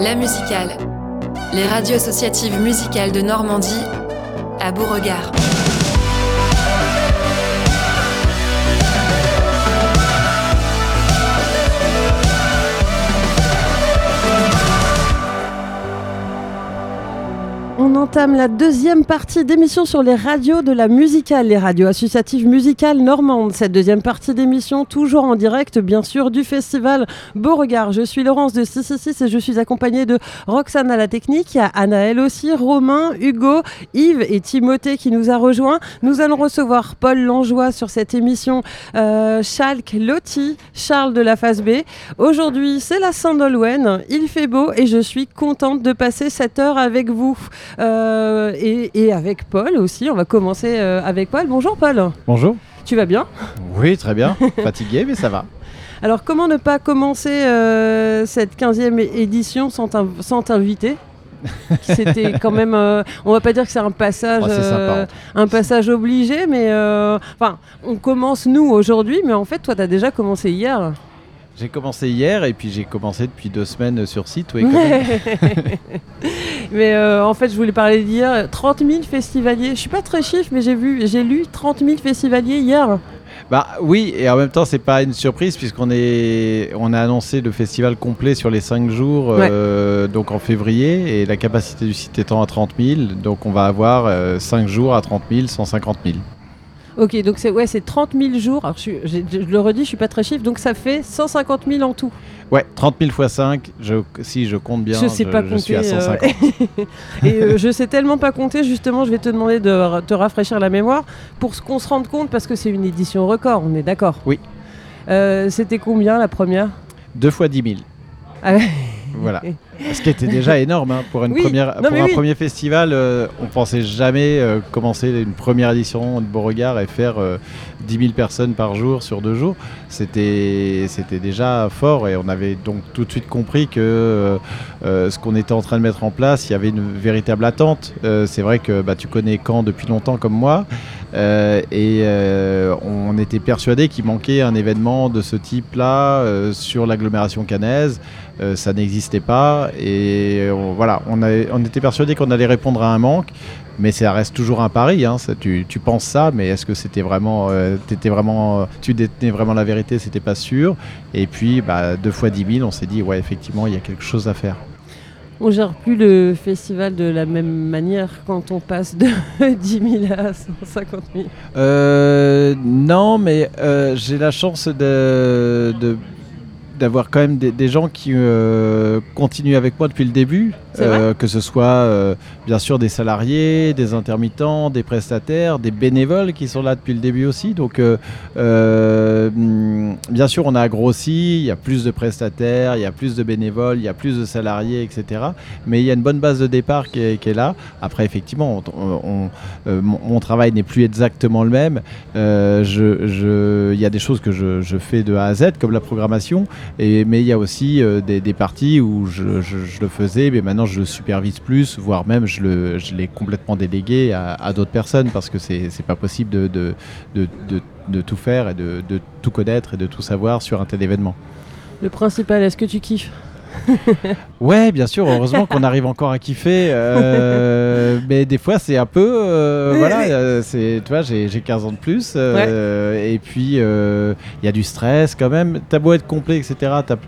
La musicale. Les radios associatives musicales de Normandie à Beauregard. On entame la deuxième partie d'émission sur les radios de la musicale, les radios associatives musicales normandes. Cette deuxième partie d'émission, toujours en direct, bien sûr, du festival Beauregard. Je suis Laurence de 666 et je suis accompagnée de Roxane à la technique. Il y a Anaël aussi, Romain, Hugo, Yves et Timothée qui nous a rejoints. Nous allons recevoir Paul Langeois sur cette émission, euh, Schalk, Lotti, Charles de la phase B. Aujourd'hui, c'est la Saint-Dolwen. Il fait beau et je suis contente de passer cette heure avec vous. Euh, et, et avec Paul aussi. On va commencer euh, avec Paul. Bonjour Paul. Bonjour. Tu vas bien? Oui, très bien. Fatigué, mais ça va. Alors, comment ne pas commencer euh, cette 15e édition sans sans t'inviter? C'était quand même. euh, on va pas dire que c'est un passage, euh, un passage obligé, mais euh, enfin, on commence nous aujourd'hui, mais en fait, toi, tu as déjà commencé hier. J'ai commencé hier et puis j'ai commencé depuis deux semaines sur site. Oui, quand même. mais euh, en fait, je voulais parler d'hier. 30 000 festivaliers. Je suis pas très chiffre, mais j'ai vu, j'ai lu 30 000 festivaliers hier. Bah oui, et en même temps, c'est pas une surprise puisqu'on est, on a annoncé le festival complet sur les cinq jours, euh, donc en février, et la capacité du site étant à 30 000, donc on va avoir euh, 5 jours à 30 000, 150 000. Ok, donc c'est ouais, c'est 30 000 jours. Alors, je, j'ai- je le redis, je suis pas très chiffre, donc ça fait 150 000 en tout. Ouais, 30 000 fois 5, je, si je compte bien, je sais pas je suis à compter. euh, 150. et euh, je sais tellement pas compter, justement, je vais te demander de te rafraîchir la mémoire pour qu'on se rende compte, parce que c'est une édition record, on est d'accord? Oui. Euh, C'était combien la première? Deux fois 10 000. Ah ouais. Voilà. Ce qui était déjà énorme hein, pour, une Oui, première, non, pour mais un oui. premier festival. euh, on pensait jamais euh, commencer une première édition de Beauregard et faire euh, 10 000 personnes par jour sur deux jours. C'était déjà fort et on avait donc tout de suite compris que euh, euh, ce qu'on était en train de mettre en place, il y avait une véritable attente. C'est vrai que bah, tu connais Caen depuis longtemps comme moi et on était persuadé qu'il manquait un événement de ce type-là sur l'agglomération cannaise. Euh, ça n'existait pas et on, voilà, on, avait- on était persuadé qu'on allait répondre à un manque, mais ça reste toujours un pari. hein, ça, tu, tu penses ça, mais est-ce que c'était vraiment, euh, vraiment, tu détenais vraiment la vérité C'était pas sûr? Et puis, bah, deux fois 10 000, on s'est dit, ouais, effectivement, il y a quelque chose à faire. On gère plus le festival de la même manière quand on passe de 10 000 à 150 000. Euh, non, mais euh, j'ai la chance de, de- d'avoir quand même des, des gens qui euh, continuent avec moi depuis le début, euh, que ce soit euh, bien sûr des salariés, des intermittents, des prestataires, des bénévoles qui sont là depuis le début aussi. Donc bien sûr on a grossi, il y a plus de prestataires, il y a plus de bénévoles, il y a plus de salariés, etc. Mais il y a une bonne base de départ qui est, qui est là. Après effectivement, on- on- mon, mon travail n'est plus exactement le même. Je- je- Il y a des choses que je, je fais de A à Z, comme la programmation, mais il y a aussi euh, des, parties où je, le faisais, mais maintenant je le supervise plus, voire même je l'ai complètement délégué à, d'autres personnes, parce que c'est pas possible de, tout faire et de tout connaître et de tout savoir sur un tel événement. Le principal, est-ce que tu kiffes? Ouais, bien sûr, heureusement qu'on arrive encore à kiffer. euh, mais des fois, c'est un peu. euh, voilà, euh, c'est, tu vois, j'ai, j'ai 15 ans de plus. euh, Et puis, il y a du stress quand même. T'as beau être complet, etc.,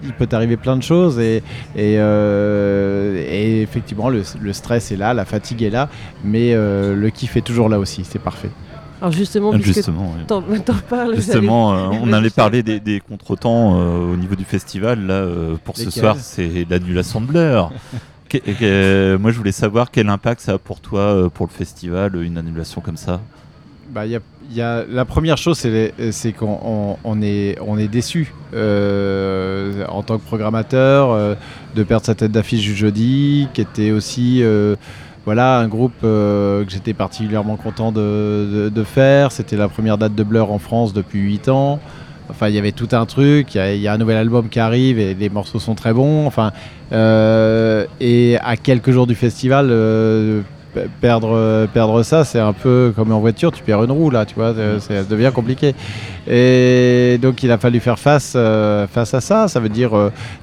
il peut t'arriver plein de choses. Et, et, et effectivement, le, le stress est là, la fatigue est là. Mais le kiff est toujours là aussi. C'est parfait. Alors justement, puisque Justement, oui. t'en t'en parles, Justement, euh, on allait parler des, des contretemps euh, au niveau du festival. Là, euh, pour ce soir, c'est l'annulation de l'heure. Que- que- moi, je voulais savoir quel impact ça a pour toi, euh, pour le festival, une annulation comme ça. Bah, il y a, il y a- la première chose, c'est les- c'est qu'on on- on est, on est déçu euh, en tant que programmateur euh, de perdre sa tête d'affiche du jeudi, qui était aussi euh, voilà, un groupe euh, que j'étais particulièrement content de, faire. C'était la première date de Blur en France depuis 8 ans. Enfin, il y avait tout un truc. Il y a- un nouvel album qui arrive et les morceaux sont très bons. Enfin, euh, et à quelques jours du festival, euh, perdre, euh, perdre ça, c'est un peu comme en voiture, tu perds une roue là, tu vois, euh, ça devient compliqué. Et donc il a fallu faire face, euh, face à ça. Ça veut dire,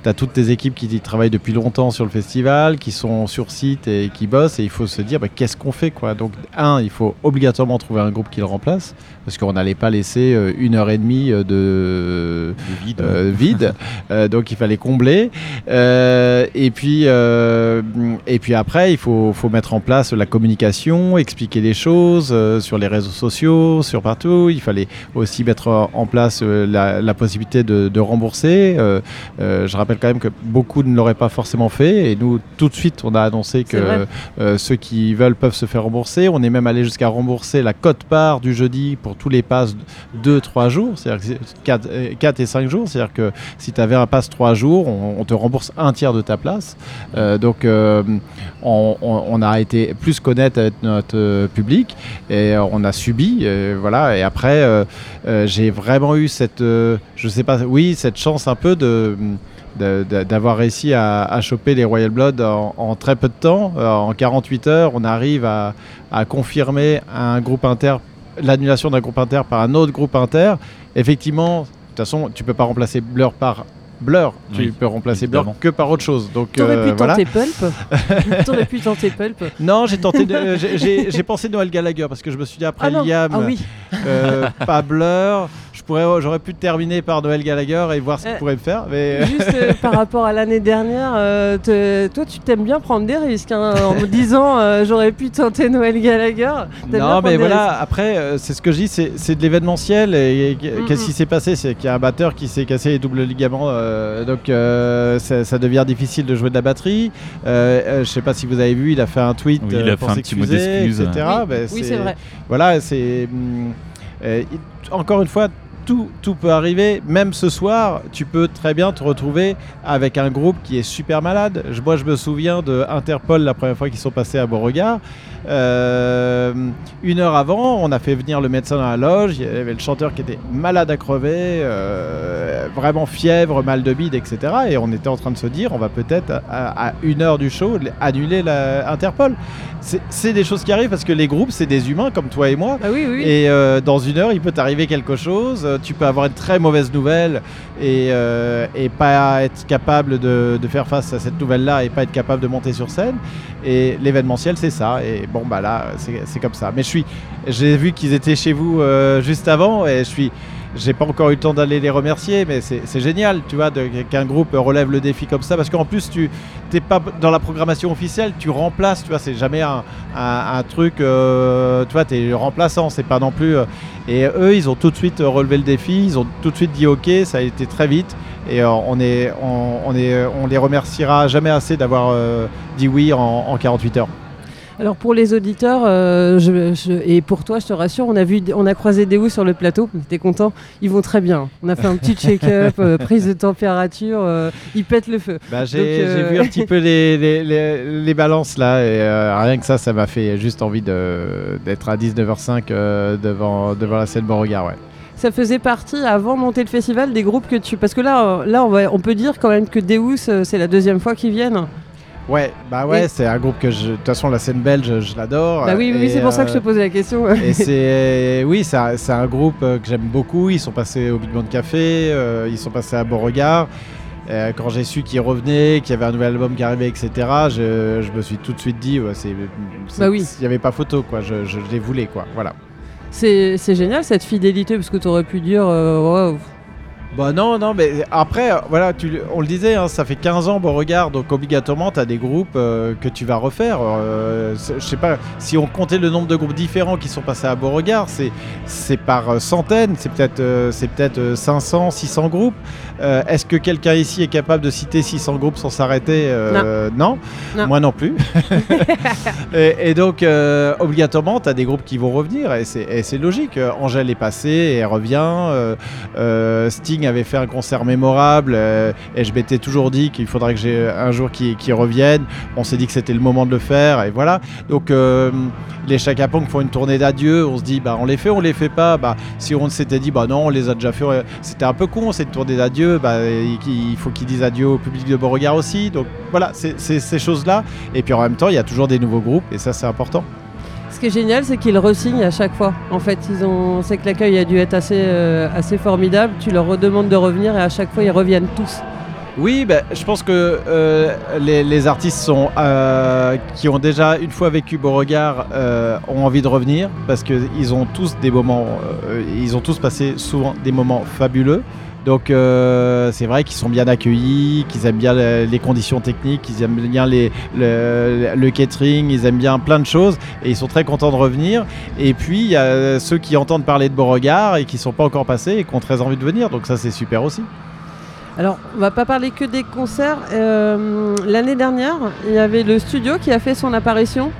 tu as toutes tes équipes qui travaillent depuis longtemps sur le festival, qui sont sur site et qui bossent, et il faut se dire, bah, qu'est-ce qu'on fait quoi? Donc, un, il faut obligatoirement trouver un groupe qui le remplace, parce qu'on n'allait pas laisser euh, une heure et demie euh, de vide. euh, vide. Euh, donc il fallait combler. Euh, et, puis, euh, et puis après, il faut, faut mettre en place la communication, expliquer les choses euh, sur les réseaux sociaux, sur partout. Il fallait aussi mettre en- place euh, la, la possibilité de, de rembourser. Euh, je rappelle quand même que beaucoup ne l'auraient pas forcément fait. Et nous, tout de suite, on a annoncé que ceux qui veulent peuvent se faire rembourser. On est même allé jusqu'à rembourser la cote-part du jeudi pour tous les passes 2-3 jours, c'est-à-dire 4, et 5 jours. C'est-à-dire que si tu avais un pass 3 jours, on, on te rembourse un tiers de ta place. Donc on, on- on a été plus connaître avec notre euh, public et euh, on a subi. euh, voilà. Et après, euh, euh, j'ai vraiment eu cette, euh, je sais pas, oui, cette chance un peu de d'avoir réussi à, choper les Royal Blood en, très peu de temps. Euh, en 48 heures, on arrive à, à confirmer un groupe inter, l'annulation d'un groupe inter par un autre groupe inter. Effectivement, de toute façon, tu peux pas remplacer Blur par Blur. Tu Oui, peux remplacer évidemment. Blur que par autre chose. Donc T'aurais euh, pu voilà. tenter Pulp. T'aurais pu tenter Pulp. Non, j'ai tenté. de- j'ai- j'ai j'ai pensé Noël Gallagher parce que je me suis dit après Ah. Liam, Ah oui. euh, pas Blur. Je pourrais, j'aurais pu terminer par Noël Gallagher et voir ce qu'il Euh, pourrait me faire. Mais Juste euh, par rapport à l'année dernière, euh, te- toi tu t'aimes bien prendre des risques hein, en me disant euh, j'aurais pu tenter Noël Gallagher. Non, mais voilà, après, euh, c'est ce que je dis, c'est c'est de l'événementiel. Et, et Mm, qu'est-ce mm. qui s'est passé C'est qu'il y a un batteur qui s'est cassé les doubles ligaments. euh, donc, euh, ça, ça devient difficile de jouer de la batterie. Euh, euh, je sais pas si vous avez vu, il a fait un tweet Oui, il a euh, pour fait un petit mot s'excuser, d'excuse. etc. Ben, Oui, oui, c'est vrai. Voilà, c'est. hum, euh, il- encore une fois, tout, tout peut arriver. Même ce soir, tu peux très bien te retrouver avec un groupe qui est super malade. Je- Moi, je me souviens de Interpol la première fois qu'ils sont passés à Beauregard. Euh, une heure avant, on a fait venir le médecin dans la loge. Il y avait le chanteur qui était malade à crever, euh, vraiment fièvre, mal de bide, etc. Et on était en train de se dire, on va peut-être à, à une heure du show annuler la Interpol. C'est des choses qui arrivent parce que les groupes, c'est des humains comme toi et moi. Ah oui, oui. Et euh, dans une heure, il peut t'arriver quelque chose. Tu peux avoir une très mauvaise nouvelle et, euh, pas être capable de, faire face à cette nouvelle-là et pas être capable de monter sur scène. Et l'événementiel, c'est ça. Et bon, bah là, c'est c'est comme ça. Mais je suis, j'ai vu qu'ils étaient chez vous euh, juste avant et je suis. J'ai pas encore eu le temps d'aller les remercier, mais c'est génial, tu vois, qu'un groupe relève le défi comme ça, parce qu'en plus, tu t'es pas dans la programmation officielle, tu remplaces, tu vois, c'est jamais un, un- truc, euh, tu vois, t'es remplaçant, c'est pas non plus. euh, et eux, ils ont tout de suite relevé le défi, ils ont tout de suite dit OK, ça a été très vite, et euh, on est, on, on est, on les remerciera jamais assez d'avoir euh, dit oui en 48 heures. Alors pour les auditeurs euh, je- je- et pour toi, je te rassure, on a vu, on a croisé Deus sur le plateau. T'es content Ils vont très bien. On a fait un petit check-up, euh, prise de température. euh, ils pètent le feu. Bah, j'ai vu un petit peu les, les, les- les balances là, et rien que ça, ça m'a fait juste envie d'être à 19h05 euh, devant, devant la scène Beauregard. Ouais. Ça faisait partie avant de monter le festival des groupes que tu, parce que là, là, on, va- on peut dire quand même que Deus, c'est la deuxième fois qu'ils viennent. Ouais, bah ouais, Et- c'est un groupe que je. De toute façon, la scène belge, je l'adore. Bah oui, oui, c'est pour ça que je te euh, posais la question. Et c'est oui, c'est un, groupe euh, que j'aime beaucoup. Ils sont passés au Big Band Café, euh, ils sont passés à Beauregard. Euh, quand j'ai su qu'ils revenaient, qu'il y avait un nouvel album qui arrivait, etc., je, je me suis tout de suite dit, ouais, c'est, Bah oui. il n'y avait pas photo, quoi. Je, je les voulais, quoi. Voilà. C'est c'est génial cette fidélité parce que tu aurais pu dire euh, ouais, Bah non, non, mais après, euh, voilà, tu, on le disait, hein, ça fait 15 ans Beauregard, donc obligatoirement, tu as des groupes euh, que tu vas refaire. Euh, je sais pas, si on comptait le nombre de groupes différents qui sont passés à Beauregard, c'est, par euh, centaines, c'est peut-être, c'est peut-être euh, 500, 600 groupes. Euh, est-ce que quelqu'un ici est capable de citer 600 groupes sans s'arrêter Euh, non. Non? Moi non plus. et, et donc, euh, obligatoirement, tu as des groupes qui vont revenir, et c'est, logique. Angèle est passée et elle revient. Sting avait fait un concert mémorable et je m'étais toujours dit qu'il faudrait que j'ai un jour qui, qui revienne. On s'est dit que c'était le moment de le faire et voilà. Donc les Chaka font une tournée d'adieu. On se dit bah on les fait, on les fait pas. Bah si on s'était dit bah non on les a déjà fait, c'était un peu con cette tournée d'adieu. Bah il faut qu'ils disent adieu au public de Beauregard aussi. Donc voilà c'est ces choses là. Et puis en même temps il y a toujours des nouveaux groupes et ça c'est important. Ce qui est génial, c'est qu'ils re-signent à chaque fois. En fait, ils ont... c'est que l'accueil a dû être assez, euh, assez formidable. Tu leur redemandes de revenir et à chaque fois, ils reviennent tous. Oui, ben, je pense que euh, les, les artistes sont, euh, qui ont déjà une fois vécu Beauregard euh, ont envie de revenir parce qu'ils ont tous des moments, ils ont tous passé souvent des moments fabuleux. Donc euh, c'est vrai qu'ils sont bien accueillis, qu'ils aiment bien le- les conditions techniques, qu'ils aiment bien le catering, ils aiment bien plein de choses et ils sont très contents de revenir. Et puis il y a ceux qui entendent parler de Beauregard et qui ne sont pas encore passés et qui ont très envie de venir. Donc ça c'est super aussi. Alors, on va pas parler que des concerts. Euh, L'année dernière, il y avait le studio qui a fait son apparition.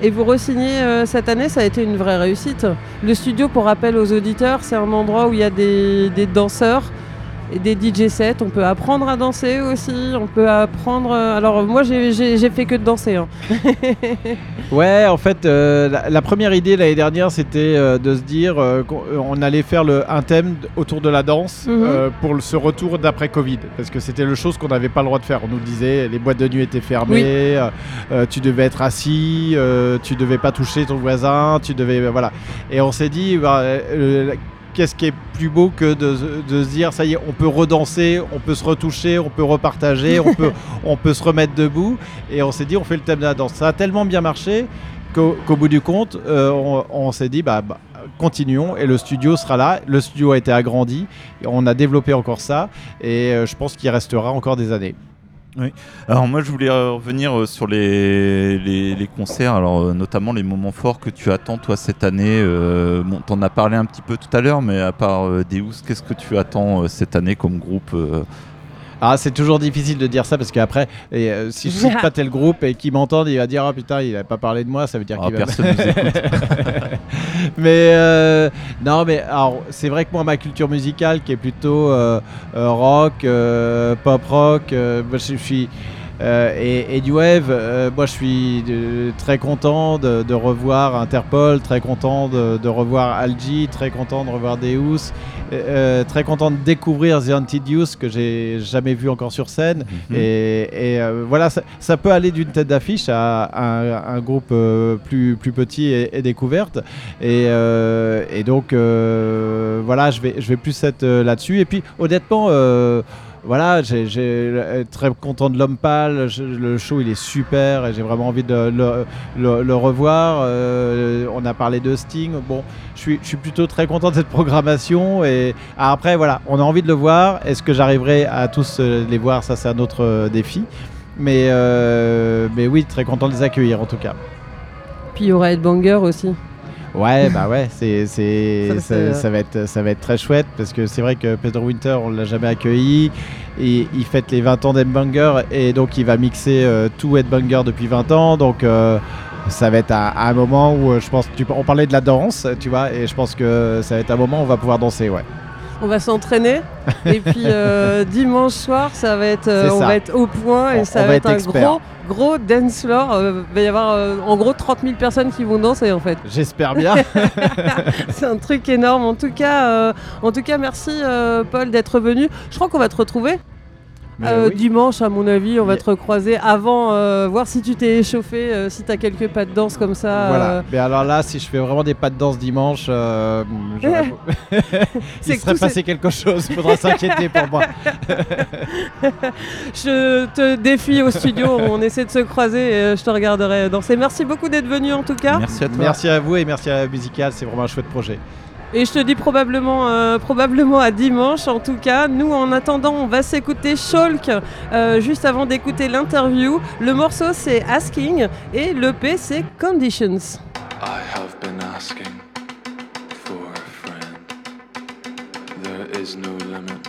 Et vous re-signez euh, cette année, ça a été une vraie réussite. Le studio, pour rappel aux auditeurs, c'est un endroit où il y a des danseurs et des DJ sets. On peut apprendre à danser aussi. On peut apprendre. euh, Alors, moi, j'ai- fait que de danser. hein. Ouais, en fait, euh, la, la première idée l'année dernière, c'était euh, de se dire euh, qu'on on allait faire le, un thème autour de la danse Mhm. pour le- ce retour d'après Covid, parce que c'était le chose qu'on n'avait pas le droit de faire. On nous disait les boîtes de nuit étaient fermées, Oui. tu devais être assis, tu devais pas toucher ton voisin, tu devais voilà. Et on s'est dit, bah, qu'est-ce qui est plus beau que de, de se dire ça y est, on peut redanser, on peut se retoucher, on peut repartager, on peut, on peut se remettre debout. Et on s'est dit, on fait le thème de la danse. Ça a tellement bien marché qu'au bout du compte, euh, on, on s'est dit, bah, bah, continuons. Et le studio sera là. Le studio a été agrandi. On a développé encore ça. Et euh, je pense qu'il restera encore des années. Alors moi je voulais euh, revenir euh, sur les, les, concerts, alors euh, notamment les moments forts que tu attends toi cette année. Euh, bon, t'en as parlé un petit peu tout à l'heure, mais à part euh, Deus, qu'est-ce que tu attends cette année comme groupe Ah, c'est toujours difficile de dire ça parce qu'après, et, euh, si je cite pas tel groupe et qu'il m'entende, il va dire Oh putain, il a pas parlé de moi, ça veut dire Ah, qu'il va. Personne mais euh, non, mais alors c'est vrai que moi ma culture musicale qui est plutôt euh, rock, pop rock, je suis euh, et, et du wave, euh, moi je suis euh, très content de, de revoir Interpol, très content de, de revoir Algie, très content de revoir Deus, euh, très content de découvrir The Antideus que j'ai jamais vu encore sur scène. Mhm. Et, et, voilà, ça, ça peut aller d'une tête d'affiche à un, un groupe plus, plus petit et, et découverte. Et, et donc, voilà, je vais, je vais plus être là-dessus. Et puis, honnêtement, voilà, j'ai euh, très content de l'homme pâle. Le show, il est super et j'ai vraiment envie de le, revoir. Euh, on a parlé de Sting. Bon, je suis, plutôt très content de cette programmation. Et ah, après, voilà, on a envie de le voir. Est-ce que j'arriverai à tous euh, les voir? Ça, c'est un autre défi. Mais, mais oui, très content de les accueillir en tout cas. Puis il y aura Ed Banger aussi. Ouais, bah ouais, c'est, c'est, Ça, ça, c'est, ça va être, ça va être très chouette parce que c'est vrai que Peter Winter, on l'a jamais accueilli. Et il fête les 20 ans d'Headbanger et donc il va mixer euh, tout Headbanger depuis 20 ans. Donc euh, ça va être un, un moment où euh, je pense, tu, on parlait de la danse, tu vois, et je pense que ça va être un moment où on va pouvoir danser, ouais. On va s'entraîner. et puis euh, dimanche soir, ça va être, euh, on ça. va être au point et On- ça on va va être, être un gros, gros dance floor. Euh, Il va y avoir euh, en gros 30 000 personnes qui vont danser en fait. J'espère bien. C'est un truc énorme. En tout cas, euh, en tout cas merci euh, Paul d'être venu. Je crois qu'on va te retrouver euh, oui. dimanche, à mon avis. On va Yeah. te recroiser avant, euh, voir si tu t'es échauffé, euh, si tu as quelques pas de danse comme ça. Voilà. euh. Mais alors là, si je fais vraiment des pas de danse dimanche, euh, il que serait tous passé quelque chose. Il faudra s'inquiéter pour moi. Je te défie au studio. on essaie de se croiser et je te regarderai danser. Merci beaucoup d'être venu en tout cas. Merci à toi. Merci à vous et merci à la musicale. C'est vraiment un chouette projet. Et je te dis probablement, euh, probablement à dimanche en tout cas. Nous en attendant, on va s'écouter Shulk euh, juste avant d'écouter l'interview. Le morceau c'est Asking et l'EP c'est Conditions. I have been asking for a friend. There is no limit,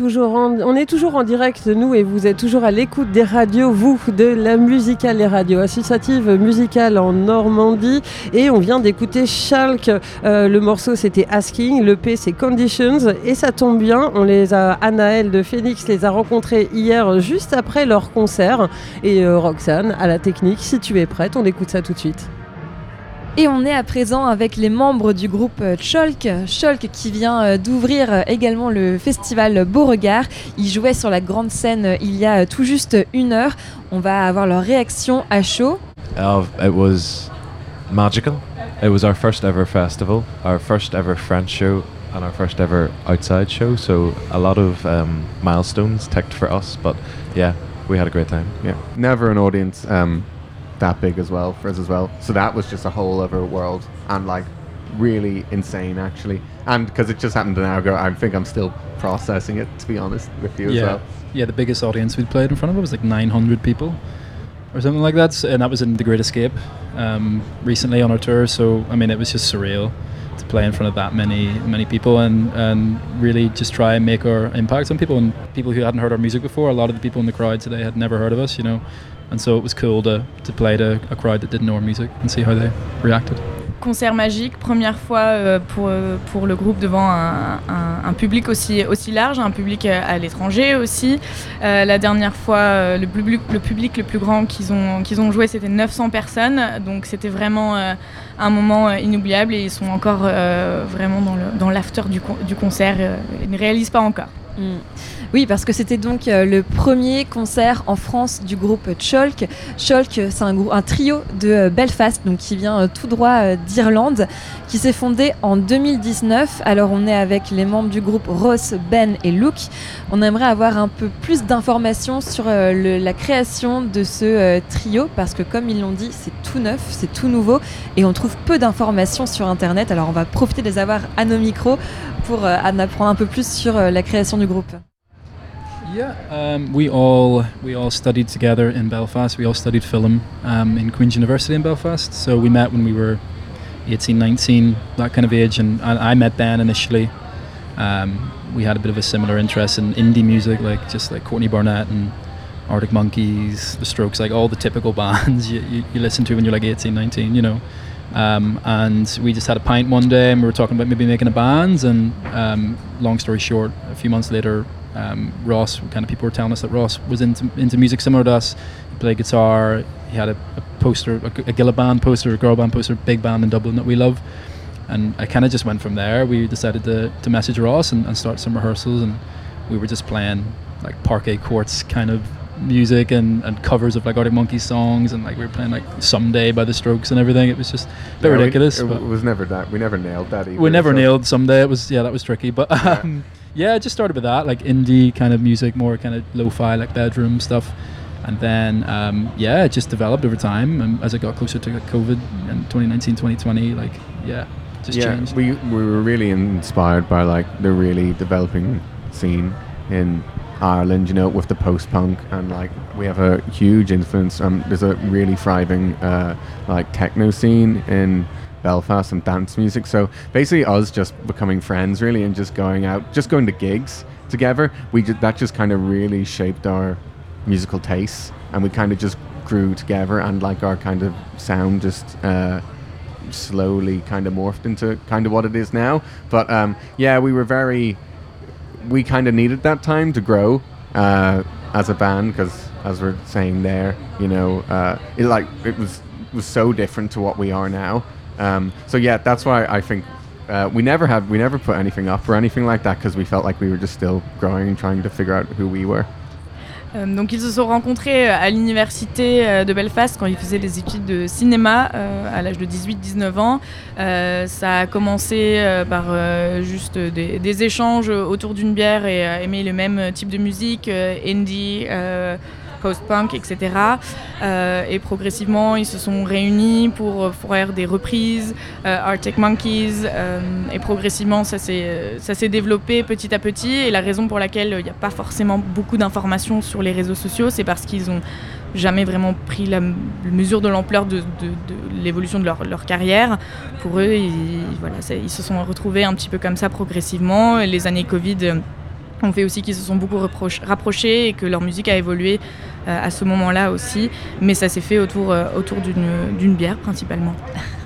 on est toujours en direct, nous, et vous êtes toujours à l'écoute des radios, vous, de la musicale, les radios associatives musicales en Normandie. Et on vient d'écouter Schalk. Euh, le morceau, c'était Asking. Le P, c'est Conditions. Et ça tombe bien, on les a, Anaël de Phoenix les a rencontrés hier, juste après leur concert. Et euh, Roxane, à la technique, si tu es prête, on écoute ça tout de suite. Et on est à présent avec les membres du groupe euh, Cholk. Cholk qui vient euh, d'ouvrir euh, également le festival Beauregard. Ils jouaient sur la grande scène il y a tout juste une heure. On va avoir leur réaction à chaud. Oh, it was magical. It was our first ever festival, our first ever French show, and our first ever outside show. So a lot of um, milestones ticked for us. But yeah, we had a great time. Yeah, never an audience um, that big as well for us as well. So that was just a whole other world and like really insane actually. And because it just happened an hour ago, I think I'm still processing it to be honest with you as well. yeah. The biggest audience we'd played in front of was like 900 people, or something like that, and that was in the Great Escape um, recently on our tour. So I mean, it was just surreal to play in front of that many many people and and really just try and make our impact on people and people who hadn't heard our music before. A lot of the people in the crowd today had never heard of us, you know, and so it was cool to to play to a crowd that didn't know our music and see how they reacted. concert magique, première fois euh, pour, euh, pour le groupe devant un, un- un public aussi, aussi large, un public euh, à l'étranger aussi. Euh, la dernière fois, le, public, le public le plus grand qu'ils ont, qu'ils ont joué, c'était 900 personnes. Donc c'était vraiment euh, un moment inoubliable et ils sont encore euh, vraiment dans le- dans l'after du, con- du concert. ils ne réalisent pas encore. Mm. Oui, parce que c'était donc euh, le premier concert en France du groupe. Cholk, euh, c'est un, trio de euh, Belfast, donc qui vient euh, tout droit d'Irlande, qui s'est fondé en 2019. Alors on est avec les membres du groupe Ross, Ben et Luke. On aimerait avoir un peu plus d'informations sur le- la création de ce trio, parce que comme ils l'ont dit, c'est tout neuf, c'est tout nouveau, et on trouve peu d'informations sur Internet. Alors on va profiter de les avoir à nos micros pour en apprendre un peu plus sur la création du groupe. Yeah, um, we all we all studied together in Belfast. We all studied film um, in Queen's University in Belfast. So we met when we were 18, 19, that kind of age, and I, I met Ben initially. Um, we had a bit of a similar interest in indie music, like just like Courtney Barnett and Arctic Monkeys, The Strokes, like all the typical bands you, you, you listen to when you're like 18, 19, you know. Um, and we just had a pint one day and we were talking about maybe making a band. And um, long story short, a few months later, um, Ross, kind of people were telling us that Ross was into, into music similar to us. He played guitar, he had a, a poster, a, a Gilla band poster, a girl band poster, big band in Dublin that we love. And I kind of just went from there. We decided to, to message Ross and, and start some rehearsals. And we were just playing like parquet courts kind of music and, and covers of like Arctic Monkeys songs and like we were playing like Someday by the Strokes and everything. It was just a bit Yeah, we- ridiculous. it, but was never that. We never nailed that either. we never so- nailed Someday. It was yeah, that was tricky. But um, yeah, I just started with that like indie kind of music, more kind of lo-fi like bedroom stuff. And then um, yeah, it just developed over time. And as I got closer to like, COVID and 2019, 2020, like yeah, just yeah, changed. we we were really inspired by like the really developing scene in Ireland, you know, with the post punk and like we have a huge influence. Um, there's a really thriving uh, like techno scene in Belfast and dance music. So basically, us just becoming friends really and just going out, just going to gigs together. We ju- that just kind of really shaped our musical tastes, and we kind of just grew together and like our kind of sound just. Uh, slowly kind of morphed into kind of what it is now. But um, yeah, we were very, we kind of needed that time to grow uh, as a band because as we're saying there. You know, uh, it like it was was so different to what we are now. Um, so yeah, that's why I think uh, we never had we never put anything up or anything like that because we felt like we were just still growing and trying to figure out who we were. Euh, donc ils se sont rencontrés euh, à l'université euh, de Belfast quand ils faisaient des études de cinéma à l'âge de 18-19 ans. Ça a commencé par juste des, échanges autour d'une bière et aimer le même type de musique, indie, post-punk, etc. Euh, et progressivement, ils se sont réunis pour euh, faire des reprises, euh, Arctic Monkeys, et progressivement, ça s'est développé petit à petit. Et la raison pour laquelle il n'y a pas forcément beaucoup d'informations sur les réseaux sociaux, c'est parce qu'ils ont jamais vraiment pris la mesure de l'ampleur de, l'évolution de leur, leur carrière. Pour eux, ils, voilà, ils se sont retrouvés un petit peu comme ça progressivement. Les années Covid ont fait aussi qu'ils se sont beaucoup rapprochés et que leur musique a évolué euh, à ce moment-là aussi. Mais ça s'est fait autour, euh, autour d'une d'une bière principalement.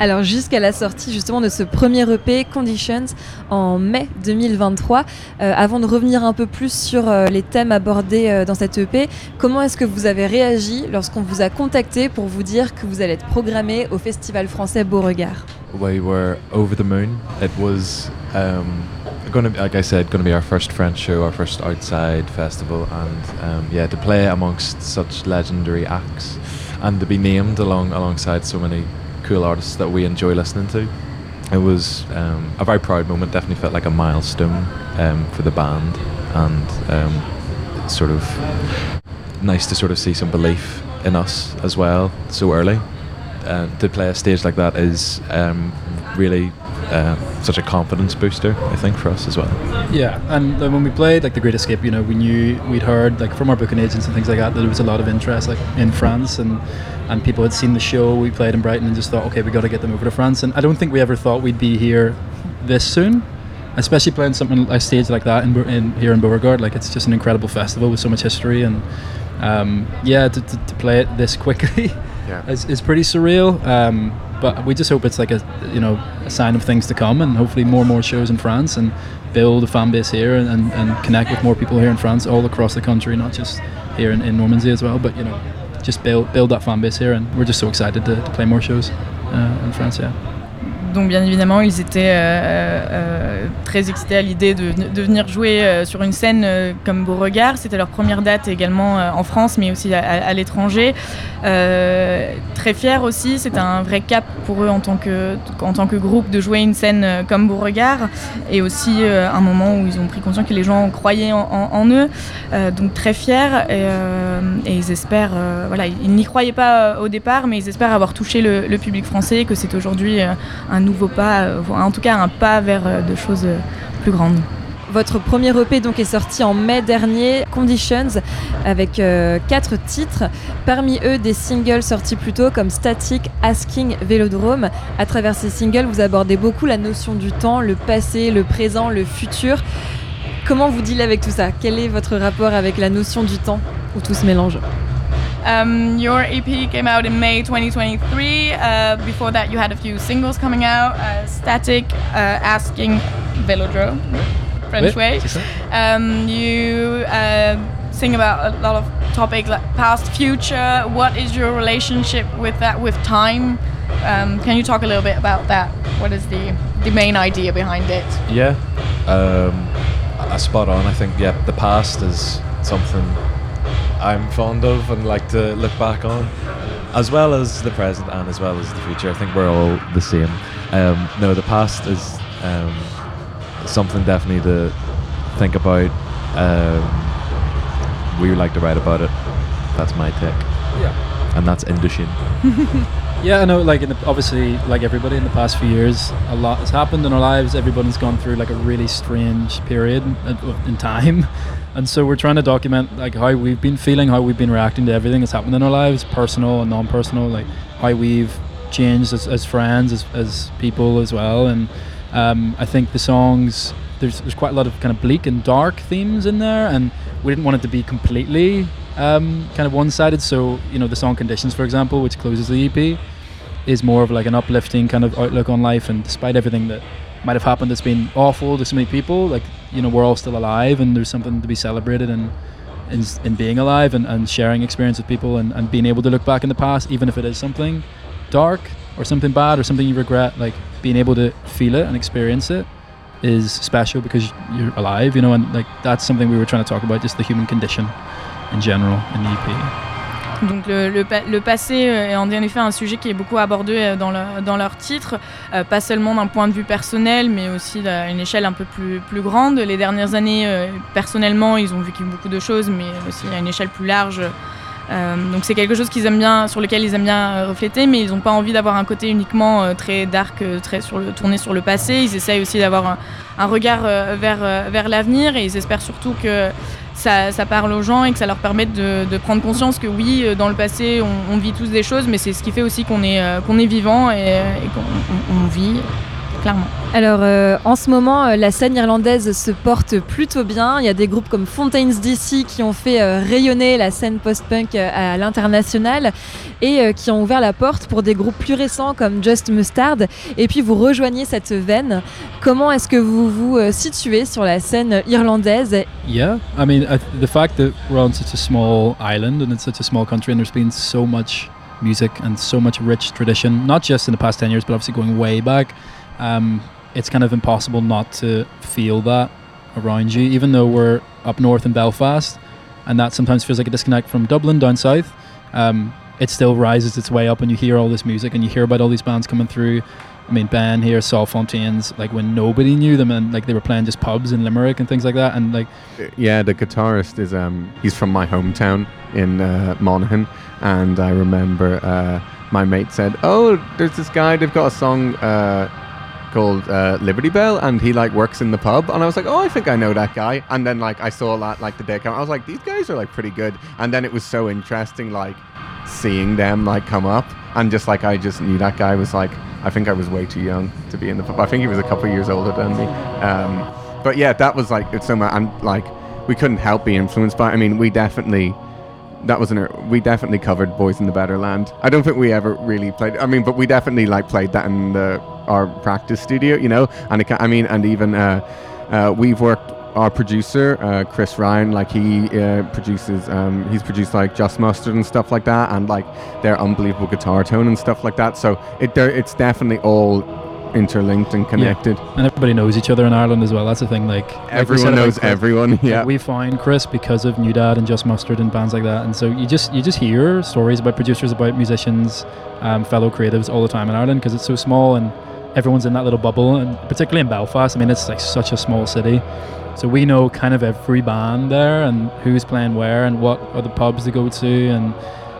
Alors jusqu'à la sortie justement de ce premier EP Conditions en mai 2023, euh, avant de revenir un peu plus sur euh, les thèmes abordés euh, dans cette EP, comment est-ce que vous avez réagi lorsqu'on vous a contacté pour vous dire que vous allez être programmé au Festival français Beauregard? We were over the moon. It was um, going to, like I said, going to be our first French show, our first outside festival, and um, yeah, to play amongst such legendary acts, and to be named along alongside so many cool artists that we enjoy listening to. It was um, a very proud moment. Definitely felt like a milestone um, for the band, and um, it's sort of nice to sort of see some belief in us as well so early uh, to play a stage like that is um, really uh, such a confidence booster, I think, for us as well. Yeah, and when we played like the Great Escape, you know, we knew we'd heard like from our booking agents and things like that that there was a lot of interest like in France and and people had seen the show we played in Brighton and just thought, okay, we got to get them over to France. And I don't think we ever thought we'd be here this soon, especially playing something a stage like that in, in here in Beauregard. Like it's just an incredible festival with so much history and um, yeah, to, to, to play it this quickly Yeah. is, is pretty surreal. Um, but we just hope it's like a you know a sign of things to come, and hopefully more and more shows in France and build a fan base here and, and, and connect with more people here in France, all across the country, not just here in, in Normandy as well. But you know, just build build that fan base here, and we're just so excited to, to play more shows uh, in France. Yeah. Donc bien évidemment, ils étaient euh, euh, très excités à l'idée de, venir jouer euh, sur une scène comme Beauregard. C'était leur première date également en France, mais aussi à, l'étranger. Très fiers aussi, c'était un vrai cap pour eux en tant que, en tant que groupe de jouer une scène comme Beauregard. Et aussi un moment où ils ont pris conscience que les gens croyaient en, eux. Donc très fiers et, ils espèrent, voilà, ils n'y croyaient pas au départ, mais ils espèrent avoir touché le, public français, que c'est aujourd'hui euh, un nouveau pas, euh, en tout cas un pas vers euh, de choses euh, plus grandes. Votre premier EP donc est sorti en mai dernier, Conditions, avec quatre titres. Parmi eux, des singles sortis plus tôt comme Static, Asking, Vélodrome. À travers ces singles, vous abordez beaucoup la notion du temps, le passé, le présent, le futur. Comment vous dealez avec tout ça? Quel est votre rapport avec la notion du temps où tout se mélange? Um, your EP came out in May 2023. Uh, before that, you had a few singles coming out uh, Static, uh, Asking, Velodrome, French way. Um, you uh, sing about a lot of topics like past, future. What is your relationship with that, with time? Um, can you talk a little bit about that? What is the, the main idea behind it? Yeah, um, a spot on. I think yeah, the past is something I'm fond of and like to look back on, as well as the present and as well as the future. I think we're all the same. Um, no, the past is um, something definitely to think about. Um, we like to write about it. That's my take, Yeah. and that's Indochin. Yeah, I know. Like, in the, obviously, like everybody in the past few years, a lot has happened in our lives. Everybody's gone through like a really strange period in- in time, and so we're trying to document like how we've been feeling, how we've been reacting to everything that's happened in our lives, personal and non-personal, like how we've changed as, as friends, as, as people as well. And um, I think the songs there's there's quite a lot of kind of bleak and dark themes in there, and we didn't want it to be completely um, kind of one-sided. So you know, the song "Conditions," for example, which closes the EP, is more of like an uplifting kind of outlook on life. And despite everything that might have happened that's been awful to so many people, like you know, we're all still alive, and there's something to be celebrated. And in, in being alive and, and sharing experience with people and, and being able to look back in the past, even if it is something dark or something bad or something you regret, like being able to feel it and experience it is special because you're alive, you know, and like that's something we were trying to talk about, just the human condition in general in the E EP. Donc le, le pa- le passé euh, est en effet un sujet qui est beaucoup abordé euh, dans, leur- dans leur titre, euh, pas seulement d'un point de vue personnel, mais aussi à une échelle un peu plus, plus grande. Les dernières années, personnellement, ils ont vécu beaucoup de choses, mais aussi à une échelle plus large. Donc c'est quelque chose qu'ils aiment bien, sur lequel ils aiment bien refléter, mais ils n'ont pas envie d'avoir un côté uniquement très dark, très sur le, tourné sur le passé. Ils essayent aussi d'avoir un, un regard vers, vers l'avenir et ils espèrent surtout que ça, parle aux gens et que ça leur permette de, prendre conscience que oui, euh, dans le passé, on, vit tous des choses, mais c'est ce qui fait aussi qu'on est, euh, qu'on est vivant et, qu'on on- on vit, clairement. Alors euh, en ce moment, euh, la scène irlandaise se porte plutôt bien. Il y a des groupes comme Fontaines DC qui ont fait euh, rayonner la scène post-punk à l'international et euh, qui ont ouvert la porte pour des groupes plus récents comme Just Mustard. Et puis vous rejoignez cette veine. Comment est-ce que vous vous euh, situez sur la scène irlandaise? Yeah, I mean, I th- the fact that we're on such a small island and it's such a small country, and there's been so much music and so much rich tradition, not just in the past 10 years, but obviously going way back, um, it's kind of impossible not to feel that around you, even though we're up north in Belfast, and that sometimes feels like a disconnect from Dublin down south. Um, it still rises its way up, and you hear all this music, and you hear about all these bands coming through. I mean, Ben here, Saul Fontaines, like when nobody knew them, and like they were playing just pubs in Limerick and things like that, and like Yeah, the guitarist is um he's from my hometown in uh, Monaghan, and I remember uh, my mate said, "Oh, there's this guy. They've got a song uh, called uh, Liberty Bell, and he like works in the pub." And I was like, "Oh, I think I know that guy." And then like I saw that like the day come, I was like, "These guys are like pretty good." And then it was so interesting, like seeing them like come up, and just like I just knew that guy was like, I think I was way too young to be in the pub. I think he was a couple years older than me. Um, but yeah, that was like it's so much, and like we couldn't help be influenced by. I mean, we definitely that was an we definitely covered Boys in the Better Land. I don't think we ever really played. I mean, but we definitely like played that in the our practice studio, you know. And it, I mean, and even uh, uh, we've worked. Our producer, uh, Chris Ryan, like he uh, produces, um, he's produced like Just Mustard and stuff like that, and like their unbelievable guitar tone and stuff like that. So it, it's definitely all interlinked and connected. and everybody knows each other in Ireland as well. That's the thing. Like like Everyone about knows Chris, everyone. like, Yeah. we find Chris because of New Dad and Just Mustard and bands like that. And so you just you just hear stories about producers, about musicians, um, fellow creatives all the time in Ireland because it's so small and everyone's in that little bubble. And particularly in Belfast, I mean, it's like such a small city. So we know kind of every band there and who's playing where and what are the pubs to go to and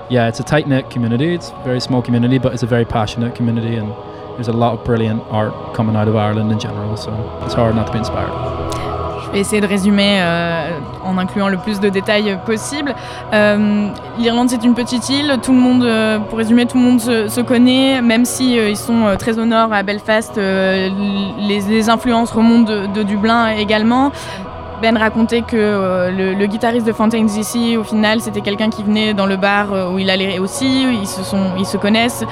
yeah, it's a tight knit community. It's a very small community, but it's a very passionate community and there's a lot of brilliant art coming out of Ireland in general. So it's hard not to be inspired. Je vais essayer de résumer euh, en incluant le plus de détails possible. Euh, L'Irlande, c'est une petite île. Tout le monde, euh, pour résumer, tout le monde se, se connaît, même si euh, ils sont euh, très au nord à Belfast. euh, les, les influences remontent de, de Dublin également. Ben racontait que euh, le, le guitariste de Fontaine's DC, au final, c'était quelqu'un qui venait dans le bar où il allait aussi. Ils se, sont, ils se connaissent.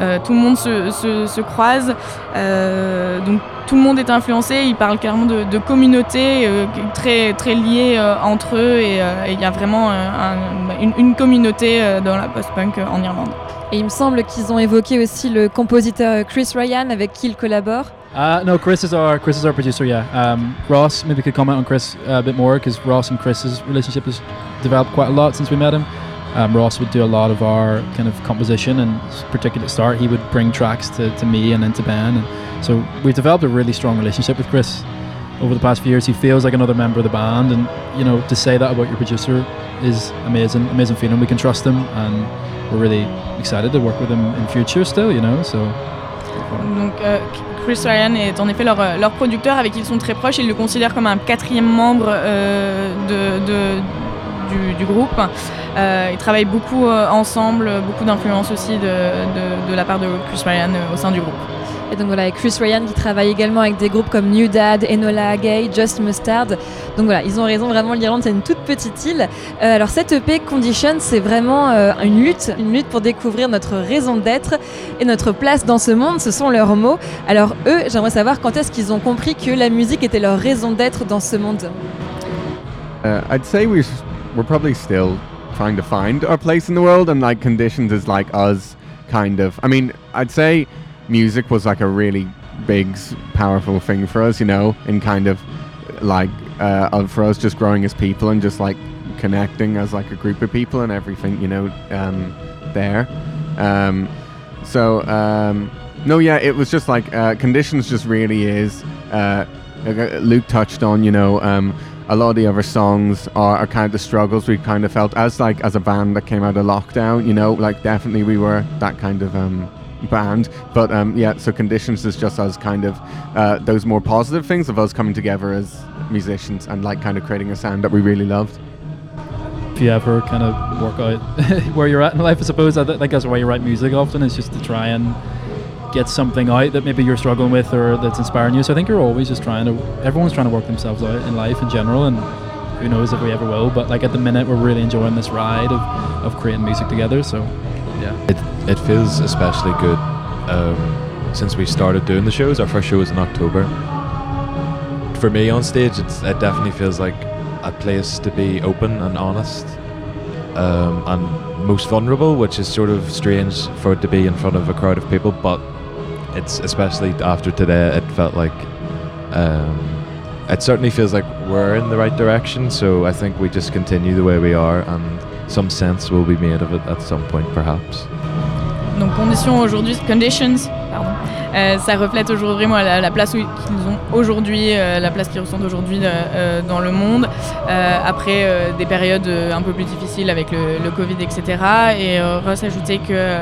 Euh, tout le monde se, se- se croise. Euh, donc tout le monde est influencé. Ils parlent clairement de, de communautés euh, très, très liées euh, entre eux. Et euh, il y a vraiment euh, un- une, une communauté euh, dans la post-punk en Irlande. Et il me semble qu'ils ont évoqué aussi le compositeur Chris Ryan avec qui ils collaborent. Uh, no, Chris is our Chris is our producer. Yeah, um, Ross. Maybe could comment on Chris uh, a bit more because Ross and Chris's relationship has developed quite a lot since we met him. Um, Ross would do a lot of our kind of composition, and particularly at start, he would bring tracks to, to me and then to Ben. And so we've developed a really strong relationship with Chris over the past few years. He feels like another member of the band, and you know to say that about your producer is amazing, amazing feeling. We can trust him, and we're really excited to work with him in future still. You know, so. Donc euh, Chris Ryan est en effet leur, euh, leur producteur avec qui ils sont très proches. Ils le considèrent comme un quatrième membre euh, de, de- du, du groupe. Euh, ils travaillent beaucoup euh, ensemble, beaucoup d'influence aussi de, de- de la part de Chris Ryan euh, au sein du groupe. Et donc voilà, et Chris Ryan qui travaille également avec des groupes comme New Dad, Enola Gay, Just Mustard. Donc voilà, ils ont raison, vraiment l'Irlande c'est une toute petite île. Euh, alors cette EP Condition, c'est vraiment euh, une lutte, une lutte pour découvrir notre raison d'être et notre place dans ce monde, ce sont leurs mots. Alors eux, j'aimerais savoir quand est-ce qu'ils ont compris que la musique était leur raison d'être dans ce monde? Uh, I'd say we we're probably still trying to find our place in the world, and like conditions is like us kind of. I mean, I'd say music was like a really big, powerful thing for us, you know, in kind of like uh, for us just growing as people and just like connecting as like a group of people and everything, you know, um, there. Um, so um, no, yeah, it was just like uh, conditions. Just really is. Uh, uh, Luke touched on, you know, um, a lot of the other songs are, are kind of the struggles we kind of felt as like as a band that came out of lockdown. You know, like definitely we were that kind of um, band. But um, yeah, so conditions is just us kind of uh, those more positive things of us coming together as musicians and like kind of creating a sound that we really loved. If you ever kind of work out where you're at in life, I suppose I th- think that's why you write music often is just to try and get something out that maybe you're struggling with or that's inspiring you. So I think you're always just trying to. Everyone's trying to work themselves out in life in general, and who knows if we ever will. But like at the minute, we're really enjoying this ride of, of creating music together. So yeah. It it feels especially good um, since we started doing the shows. Our first show was in October. For me on stage, it's, it definitely feels like a place to be open and honest um, and most vulnerable, which is sort of strange for it to be in front of a crowd of people. But it's especially after today, it felt like um, it certainly feels like we're in the right direction. So I think we just continue the way we are, and some sense will be made of it at some point, perhaps. Donc conditions aujourd'hui, conditions, pardon. Euh, ça reflète aujourd'hui vraiment la, la place qu'ils ont aujourd'hui, euh, la place qu'ils ressentent aujourd'hui euh, euh, dans le monde, euh, après euh, des périodes un peu plus difficiles avec le, le Covid, etc. Et Ross ajoutait que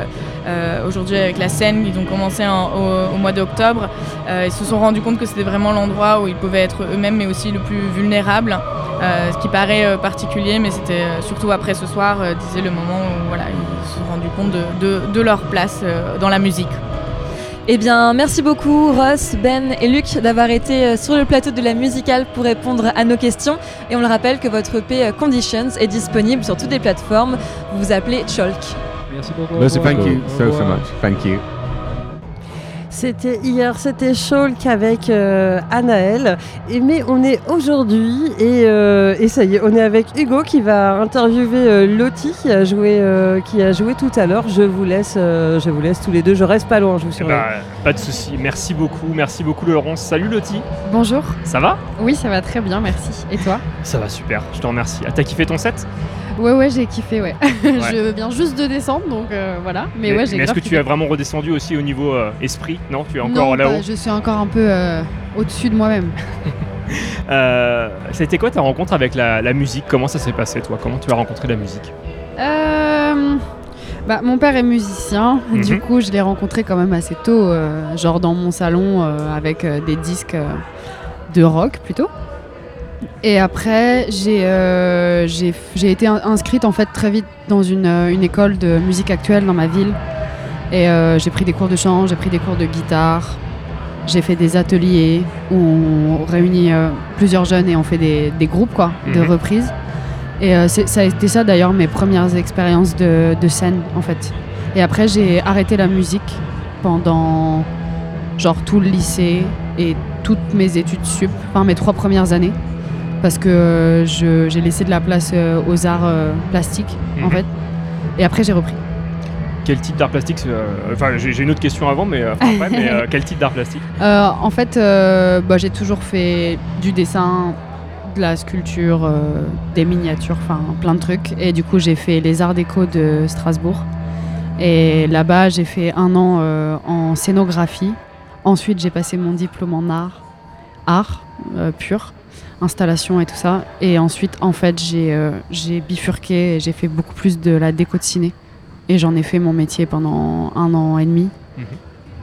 euh, aujourd'hui avec la scène, ils ont commencé en- au, mois d'octobre, euh, ils se sont rendus compte que c'était vraiment l'endroit où ils pouvaient être eux-mêmes, mais aussi le plus vulnérable. Euh, ce qui paraît euh, particulier, mais c'était surtout après ce soir, disait le moment où ils se sont rendus compte de, leur place dans la musique. Eh bien, merci beaucoup Ross, Ben et Luc d'avoir été sur le plateau de la musicale pour répondre à nos questions. Et on le rappelle que votre EP Conditions est disponible sur toutes les plateformes. Vous vous appelez Cholk. Merci beaucoup. Merci, thank you so so much. Thank you. C'était hier, c'était Shulk avec euh, Anaël. Et mais on est aujourd'hui et, euh, et ça y est, on est avec Hugo qui va interviewer euh, Lottie qui a joué, euh, qui a joué tout à l'heure. Je vous laisse, euh, je vous laisse tous les deux. Je reste pas loin, je vous Eh surveille. ben, pas de souci. Merci beaucoup. Merci beaucoup, Laurence. Salut, Lottie. Bonjour. Ça va? Oui, ça va très bien, merci. Et toi? Ça va super. Je te remercie. Ah, t'as kiffé ton set? Ouais, ouais, j'ai kiffé, ouais. je viens juste de descendre, donc euh, voilà. Mais, ouais, j'ai est-ce que tu as vraiment redescendu aussi au niveau euh, esprit? Non, tu es encore là-haut? bah, je suis encore un peu euh, au-dessus de moi-même. Ça a été quoi ta rencontre avec la, la musique? Comment ça s'est passé, toi? Comment tu as rencontré la musique? Bah, mon père est musicien, du Mhm. coup je l'ai rencontré quand même assez tôt, genre dans mon salon avec des disques de rock plutôt. Et après j'ai euh, été in- inscrite en fait très vite dans une, euh, une école de musique actuelle dans ma ville. Et euh, j'ai pris des cours de chant, j'ai pris des cours de guitare, j'ai fait des ateliers où on réunit euh, plusieurs jeunes et on fait des, des groupes quoi, de Mhm. reprises. Et ça a été ça d'ailleurs mes premières expériences de, de scène en fait. Et après j'ai arrêté la musique pendant genre tout le lycée et toutes mes études sup, enfin mes trois premières années, parce que euh, j'ai laissé de la place euh, aux arts euh, plastiques en Mhm. fait. Et après j'ai repris. Quel type d'art plastique Enfin, j'ai une autre question avant, mais, enfin, après, mais quel type d'art plastique? En fait, bah, j'ai toujours fait du dessin, de la sculpture, euh, des miniatures, enfin plein de trucs. Et du coup, j'ai fait les arts déco de Strasbourg. Et là-bas, j'ai fait un an euh, en scénographie. Ensuite, j'ai passé mon diplôme en art, art euh, pur, installation et tout ça. Et ensuite, en fait, j'ai euh, j'ai bifurqué et j'ai fait beaucoup plus de la déco de ciné. Et j'en ai fait mon métier pendant un an et demi. Mhm.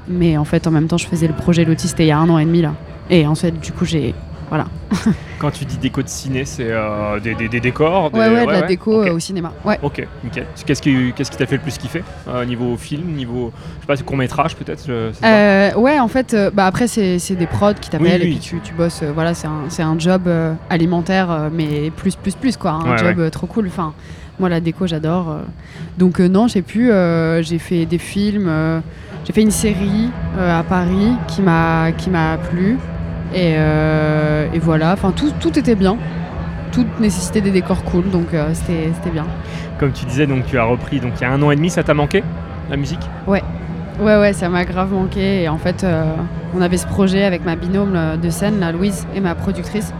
Mais en fait, en même temps, je faisais le projet c'était il y a un an et demi là. Et ensuite, du coup, j'ai. Voilà. Quand tu dis déco de ciné, c'est euh, des, des- des décors des- Ouais, ouais, de la déco euh, au cinéma. Ouais. Ok, nickel. Qu'est-ce qui qu'est-ce qui t'a fait le plus kiffer euh, Niveau film, niveau. Je sais pas, court métrage peut-être. Euh, ouais, en fait, bah après, c'est c'est des prods qui t'appellent Oui, et puis tu, tu bosses. voilà, c'est un, c'est un job alimentaire, mais plus, plus, plus, quoi. Un job trop cool. Enfin, moi, la déco, j'adore. Donc, non, j'ai pu. j'ai fait des films. j'ai fait une série à Paris qui m'a qui m'a plu. Et, euh, et voilà, enfin, tout, tout était bien. Tout toutes nécessitaient des décors cool, donc euh, c'était bien. Comme tu disais, donc tu as repris donc il y a un an et demi, ça t'a manqué la musique? Ouais, ouais, ouais, ça m'a grave manqué. Et en fait, euh, on avait ce projet avec ma binôme de scène, la Louise, et ma productrice,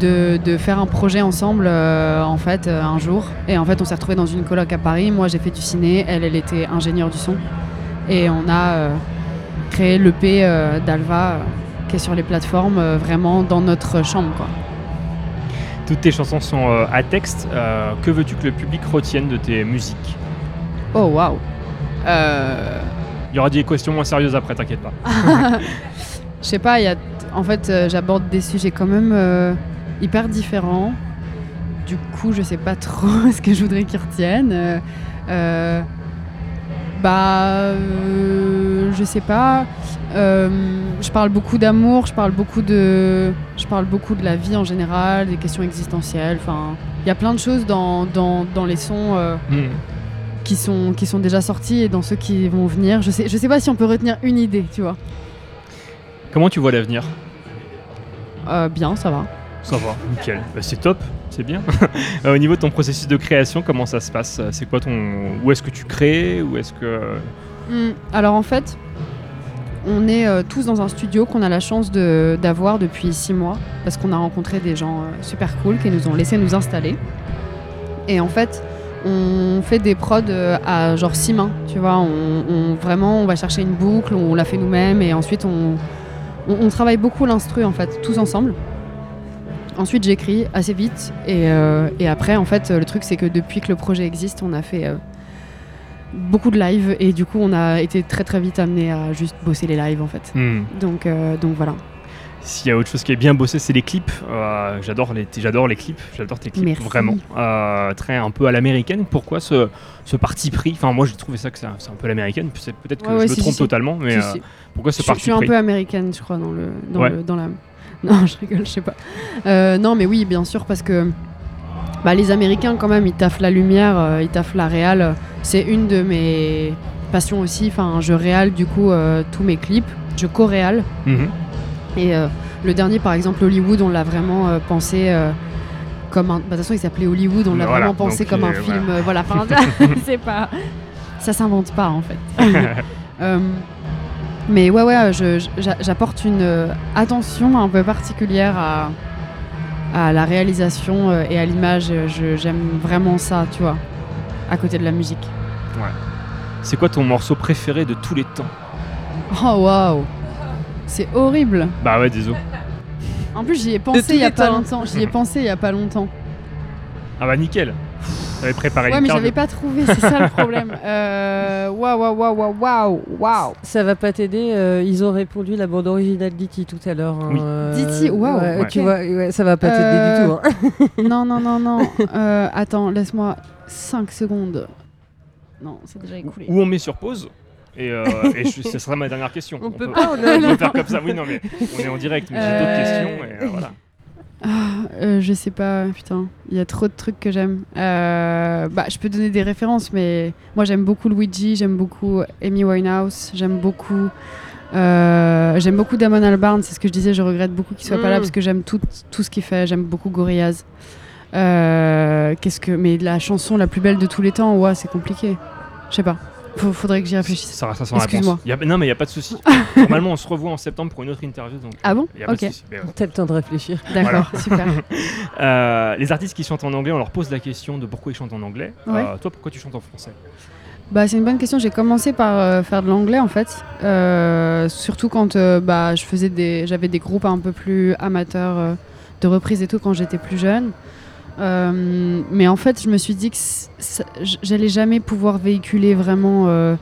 de, de faire un projet ensemble, euh, en fait, un jour. Et en fait, on s'est retrouvés dans une coloc à Paris. Moi, j'ai fait du ciné. Elle, elle était ingénieure du son. Et on a créé l'EP d'Alva, qui est sur les plateformes, euh, vraiment dans notre chambre, quoi. Toutes tes chansons sont euh, à texte. Euh, que veux-tu que le public retienne de tes musiques? Oh, waouh! Il y aura des questions moins sérieuses après, t'inquiète pas. Je sais pas, il y a, en fait, j'aborde des sujets quand même hyper différents. Du coup, je sais pas trop ce que je voudrais qu'ils retiennent. Bah, je sais pas. Euh, je parle beaucoup d'amour, je parle beaucoup de, je parle beaucoup de la vie en général, des questions existentielles. Enfin, il y a plein de choses dans, dans, dans les sons. euh, Hmm. qui sont, qui sont déjà sortis et dans ceux qui vont venir. Je sais, je sais pas si on peut retenir une idée, tu vois. Comment tu vois l'avenir? Euh, bien, ça va. Ça va, nickel. Bah, c'est top, c'est bien. Au niveau de ton processus de création, comment ça se passe? C'est quoi ton. Où est-ce que tu crées? Où est-ce que. Hmm, Alors en fait, on est euh, tous dans un studio qu'on a la chance d'avoir depuis six mois parce qu'on a rencontré des gens euh, super cool qui nous ont laissé nous installer. Et en fait, on fait des prods euh, à genre six mains, tu vois. Vraiment, on va chercher une boucle, on la fait nous-mêmes et ensuite on, on, on travaille beaucoup l'instru en fait, tous ensemble. Ensuite, j'écris assez vite et, et après, en fait, le truc c'est que depuis que le projet existe, on a fait beaucoup de live et du coup, on a été très très vite amené à juste bosser les lives en fait. Hmm. Donc, euh, donc voilà. S'il y a autre chose qui est bien bossé, c'est les clips. Euh, j'adore les, j'adore les clips. J'adore tes clips, Merci. vraiment. Euh, très un peu à l'américaine. Pourquoi ce, ce parti pris? Enfin, moi, j'ai trouvé ça que c'est un, un peu l'américaine. Peut-être que Ouais, ouais, je me si, trompe si, totalement, mais Si, pourquoi ce Je, je parti suis un pris? peu américaine, je crois, dans le dans Ouais. le dans la. Non, je rigole, je sais pas. Non, mais oui, bien sûr, parce que bah, les Américains, quand même, ils taffent la lumière, euh, ils taffent la réal. C'est une de mes passions aussi. Enfin, je réal du coup euh, tous mes clips, je co-réal. Mhm. Et euh, le dernier, par exemple, Hollywood, on l'a vraiment pensé. comme un... bah, De toute façon, il s'appelait Hollywood, on l'a Voilà, vraiment pensé comme un film. voilà. Voilà, enfin, c'est pas. Ça s'invente pas, en fait. Mais ouais, ouais, j'apporte une attention un peu particulière à, à la réalisation euh, et à l'image. Je- J'aime vraiment ça, tu vois, à côté de la musique. Ouais. C'est quoi ton morceau préféré de tous les temps? Oh waouh, c'est horrible. Bah ouais, désolé. En plus, j'y ai pensé il y a les pas temps. longtemps. J'y ai pensé il y a pas longtemps. Ah bah nickel. T'avais préparé Ouais, une mais carte j'avais pas trouvé, c'est ça le problème. Euh, Waouh, waouh, waouh, waouh, waouh, waouh. Ça va pas t'aider. euh, ils ont répondu la bande originale d'Iti tout à l'heure. hein, Oui. euh, D'E.T., waouh, ouais, ok. Tu vois, ouais, ça va pas t'aider Euh, du tout. hein. Non, non, non, non. Euh, attends, laisse-moi 5 secondes. Non, c'est déjà écoulé. Ou on met sur pause. Et, euh, et je- ce sera ma dernière question. On peut pas, on a- peut faire comme ça. Oui, non, mais on est en direct, mais j'ai d'autres Euh, questions. Et, euh, voilà. Ah, euh, je sais pas, putain, il y a trop de trucs que j'aime. Euh, bah, je peux donner des références, mais moi j'aime beaucoup Luigi, j'aime beaucoup Amy Winehouse, j'aime beaucoup, euh, j'aime beaucoup Damon Albarn. C'est ce que je disais, je regrette beaucoup qu'il soit pas là Mm. parce que j'aime tout, tout ce qu'il fait. J'aime beaucoup Gorillaz. Qu'est-ce que, mais la chanson la plus belle de tous les temps, ouais, c'est compliqué. Je sais pas. Faut- faudrait que j'y réfléchisse. Ça sans Excuse-moi. réponse. Y a- non, mais il n'y a pas de souci. Normalement, on se revoit en septembre pour une autre interview. Donc, Ah bon y a pas de Ok. souci. Mais. T'as le temps de réfléchir. D'accord, super. Euh, les artistes qui chantent en anglais, on leur pose la question de pourquoi ils chantent en anglais. Ouais. Euh, toi, pourquoi tu chantes en français? Bah, c'est une bonne question. J'ai commencé par euh, faire de l'anglais en fait, Euh, surtout quand euh, bah, je faisais des, j'avais des groupes un peu plus amateurs euh, de reprises et tout quand j'étais plus jeune. Euh, mais en fait, je me suis dit que j'allais jamais pouvoir véhiculer vraiment. euh,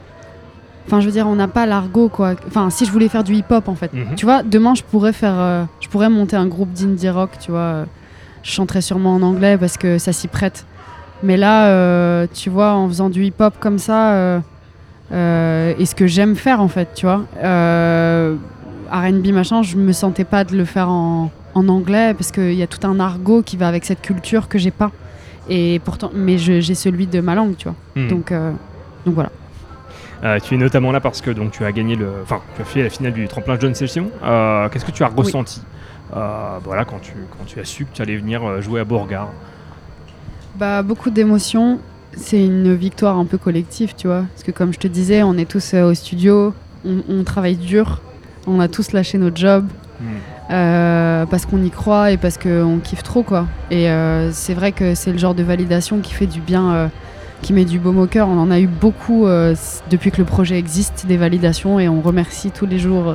Enfin, je veux dire, on n'a pas l'argot quoi. Enfin, si je voulais faire du hip-hop en fait, Mhm. tu vois, demain je pourrais faire, euh, je pourrais monter un groupe d'indie rock, tu vois. Je chanterais sûrement en anglais parce que ça s'y prête. Mais là, tu vois, en faisant du hip-hop comme ça, et ce que j'aime faire en fait, tu vois, RB machin, je me sentais pas de le faire en, en anglais parce qu'il y a tout un argot qui va avec cette culture que j'ai pas. Et pourtant, mais j'ai celui de ma langue, tu vois. Hmm. Donc, euh, donc voilà. Euh, tu es notamment là parce que donc, tu as gagné le. Enfin, tu as fait la finale du tremplin John Session. Euh, Qu'est-ce que tu as ressenti? Voilà, quand tu, quand tu as su que tu allais venir jouer à Beauregard Bah, beaucoup d'émotions. C'est une victoire un peu collective, tu vois. Parce que comme je te disais, on est tous au studio, on, on travaille dur, on a tous lâché notre job Euh, parce qu'on y croit et parce qu'on kiffe trop, quoi. Et euh, c'est vrai que c'est le genre de validation qui fait du bien, euh, qui met du baume au cœur. On en a eu beaucoup depuis que le projet existe, des validations, et on remercie tous les jours.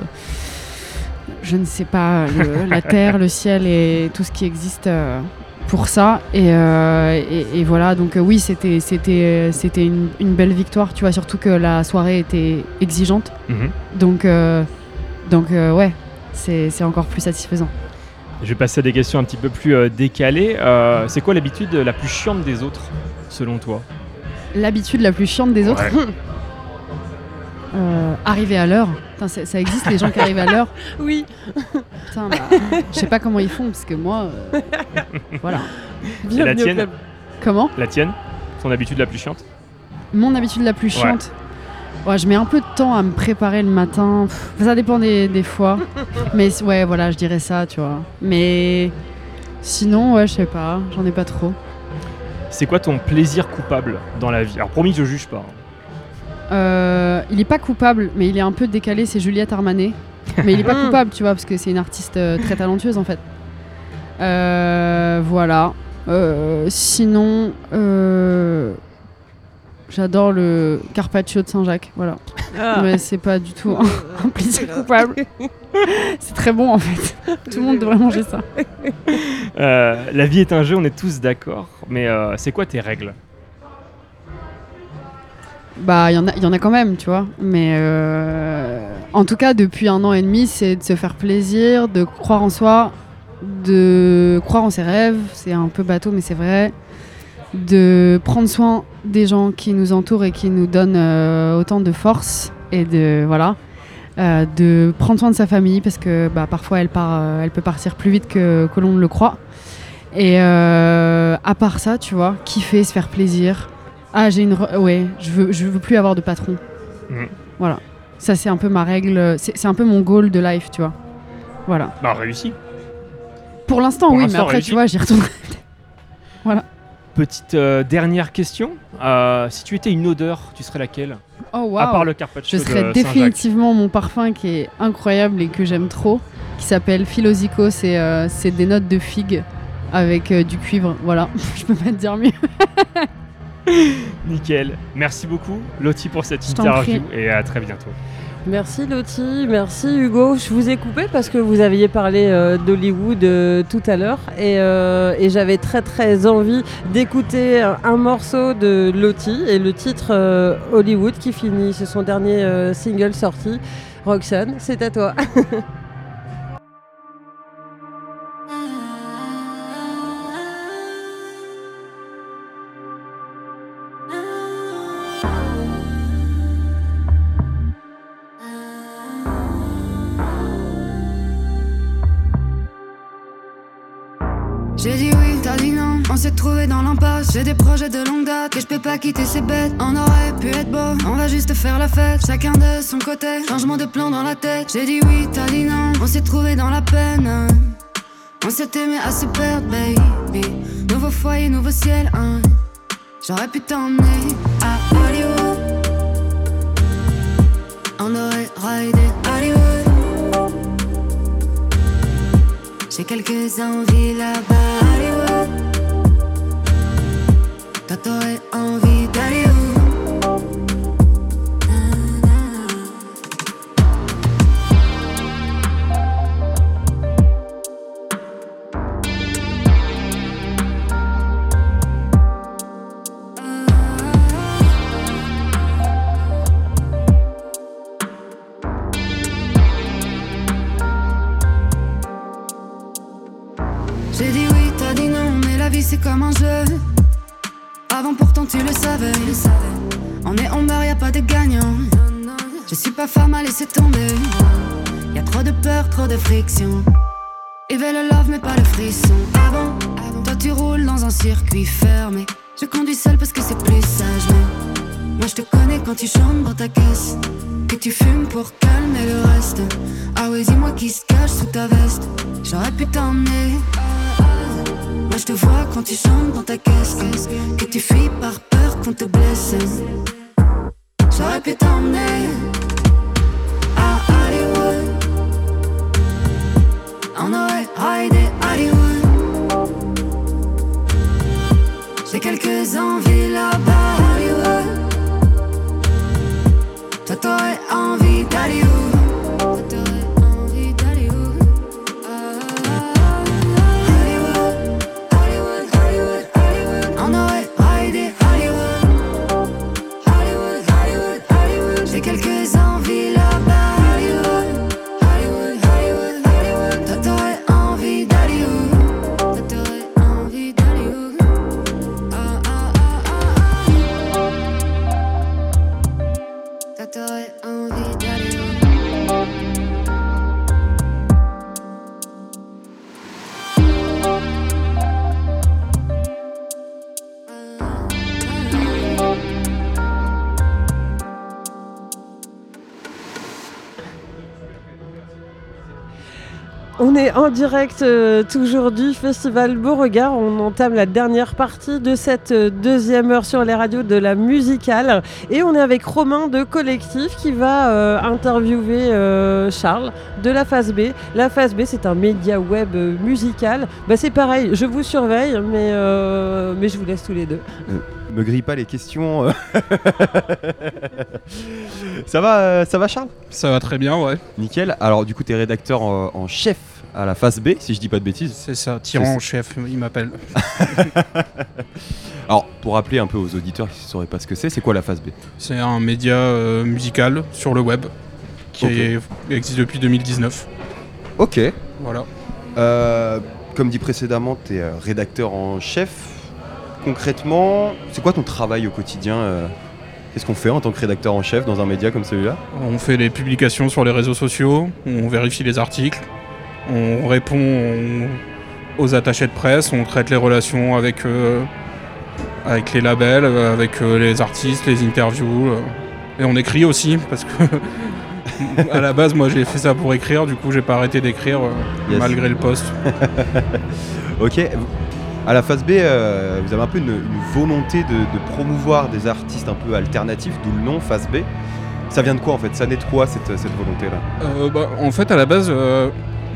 je ne sais pas, le- la terre, le ciel et tout ce qui existe pour ça. Et, euh, et- et voilà, donc euh, oui, c'était c'était c'était une, une belle victoire, tu vois, surtout que la soirée était exigeante. Mhm. Donc, euh, donc ouais, c'est encore plus satisfaisant. Je vais passer à des questions un petit peu plus euh, décalées. Euh, c'est quoi l'habitude la plus chiante des autres, selon toi? L'habitude la plus chiante des autres Ouais. Euh, Arriver à l'heure. Ça existe, les gens qui arrivent à l'heure? Oui. Putain, bah, je sais pas comment ils font, parce que moi, euh, voilà. Et la tienne? Comment? La tienne? Ton habitude la plus chiante? Mon habitude la plus chiante? Ouais, je mets un peu de temps à me préparer le matin. Pff, ça dépend des, des fois. Mais ouais, voilà, je dirais ça, tu vois. Mais sinon, ouais, je sais pas. J'en ai pas trop. C'est quoi ton plaisir coupable dans la vie? Alors promis, je juge pas. hein. Euh, il est pas coupable, mais il est un peu décalé. C'est Juliette Armanet. Mais il est pas coupable, tu vois, parce que c'est une artiste euh, très talentueuse en fait. Euh, voilà. Euh, sinon, euh, j'adore le carpaccio de Saint-Jacques. Voilà. Ah. Mais c'est pas du tout un, plaisir coupable. c'est très bon en fait. Tout le monde devrait manger ça. Euh, la vie est un jeu, on est tous d'accord. Mais euh, c'est quoi tes règles? Bah, il y, en a- il y en a quand même, tu vois. Mais euh, en tout cas, depuis un an et demi, c'est de se faire plaisir, de croire en soi, de croire en ses rêves. C'est un peu bateau, mais c'est vrai. De prendre soin des gens qui nous entourent et qui nous donnent euh, autant de force. Et de. Voilà. Euh, de prendre soin de sa famille parce que bah, parfois elle, part, euh, elle peut partir plus vite que, que l'on ne le croit. Et à part ça, tu vois, kiffer, se faire plaisir. Ah, j'ai une. Ouais, je veux, je veux plus avoir de patron. Mhm. Voilà. Ça, c'est un peu ma règle. C'est c'est un peu mon goal de life, tu vois. Voilà. Bah réussi. Pour l'instant, oui, mais après, réussi. tu vois, j'y retourne. voilà. Petite euh, dernière question. Euh, si tu étais une odeur, tu serais laquelle? Oh, waouh. À part le carpaccio Je serais définitivement mon parfum qui est incroyable et que j'aime trop, qui s'appelle Philosico. C'est euh, des notes de figue avec du cuivre. Voilà. je peux pas te dire mieux. Nickel. Merci beaucoup, Lottie, pour cette interview et à très bientôt. Merci Lottie, merci Hugo. Je vous ai coupé parce que vous aviez parlé euh, d'Hollywood euh, tout à l'heure et, euh, et j'avais très très envie d'écouter un, morceau de Lottie et le titre Hollywood qui finit, c'est son dernier single sorti. Roxane, c'est à toi. J'ai des projets de longue date et je peux pas quitter ces bêtes. On aurait pu être beau, on va juste faire la fête. Chacun de son côté, changement de plan dans la tête. J'ai dit oui, t'as dit non, on s'est trouvé dans la peine. On s'est aimé à se perdre, baby. Nouveau foyer, nouveau ciel, hein. J'aurais pu t'emmener à Hollywood. On aurait raidé Hollywood. J'ai quelques envies là-bas, J'ai dit oui, t'as dit non, mais la vie c'est comme un jeu. Avant pourtant tu le savais. On est en bar, y a pas de gagnant. Je suis pas femme à laisser tomber. Y a trop de peur, trop de friction. Ils veulent le love, mais pas le frisson. Avant, avant, toi tu roules dans un circuit fermé. Je conduis seul parce que c'est plus sage. mais Moi je te connais quand tu chantes dans ta caisse. Que tu fumes pour calmer le reste. Ah ouais, dis-moi qui se cache sous ta veste. J'aurais pu t'emmener. Je te vois quand tu chantes dans ta caisse. Que tu fuis par peur qu'on te blesse. J'aurais pu t'emmener à Hollywood. On aurait raidé Hollywood. J'ai quelques envies là-bas, Hollywood. Toi, t'aurais envie d'aller On est en direct euh, toujours du Festival Beauregard. On entame la dernière partie de cette euh, deuxième heure sur les radios de la musicale. Et on est avec Romain de Collectif qui va euh, interviewer euh, Charles de la Phase B. La Phase B, c'est un média web musical. Bah, c'est pareil, je vous surveille, mais, euh, mais je vous laisse tous les deux. Me grille pas les questions. ça va, ça va Charles? Ça va très bien, ouais. Nickel. Alors du coup, tu es rédacteur en, en chef à la phase B, si je dis pas de bêtises. C'est ça, tyran en chef, il m'appelle. Alors, pour rappeler un peu aux auditeurs qui ne sauraient pas ce que c'est, c'est quoi la phase B? C'est un média euh, musical sur le web qui est- existe depuis 2019. Ok. Voilà. Euh, comme dit précédemment, tu es rédacteur en chef. Concrètement, c'est quoi ton travail au quotidien euh? Qu'est-ce qu'on fait en tant que rédacteur en chef dans un média comme celui-là? On fait les publications sur les réseaux sociaux, on vérifie les articles, on répond aux attachés de presse, on traite les relations avec, euh, avec les labels, euh, avec euh, les artistes, les interviews. euh, et on écrit aussi, parce que à la base, moi j'ai fait ça pour écrire, du coup j'ai pas arrêté d'écrire Yes. malgré le poste. Ok. À la phase B, vous avez un peu une, une volonté de, de promouvoir des artistes un peu alternatifs, d'où le nom phase B. Ça vient de quoi en fait? Ça naît de quoi cette, cette volonté-là? Euh, bah, en fait, à la base,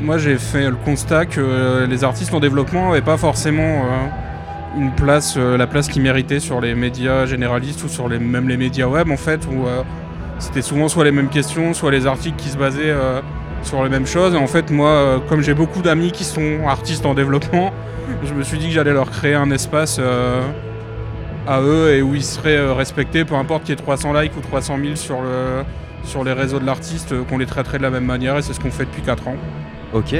moi j'ai fait le constat que euh, les artistes en développement n'avaient pas forcément euh, une place, euh, la place qu'ils méritaient sur les médias généralistes ou sur les, même les médias web en fait, où c'était souvent soit les mêmes questions, soit les articles qui se basaient sur les mêmes choses. Et en fait, moi, comme j'ai beaucoup d'amis qui sont artistes en développement, je me suis dit que j'allais leur créer un espace. à eux et où ils seraient respectés, peu importe qu'il y ait 300 likes ou 300 000 sur, sur les réseaux de l'artiste, qu'on les traiterait de la même manière et c'est ce qu'on fait depuis 4 ans. Ok.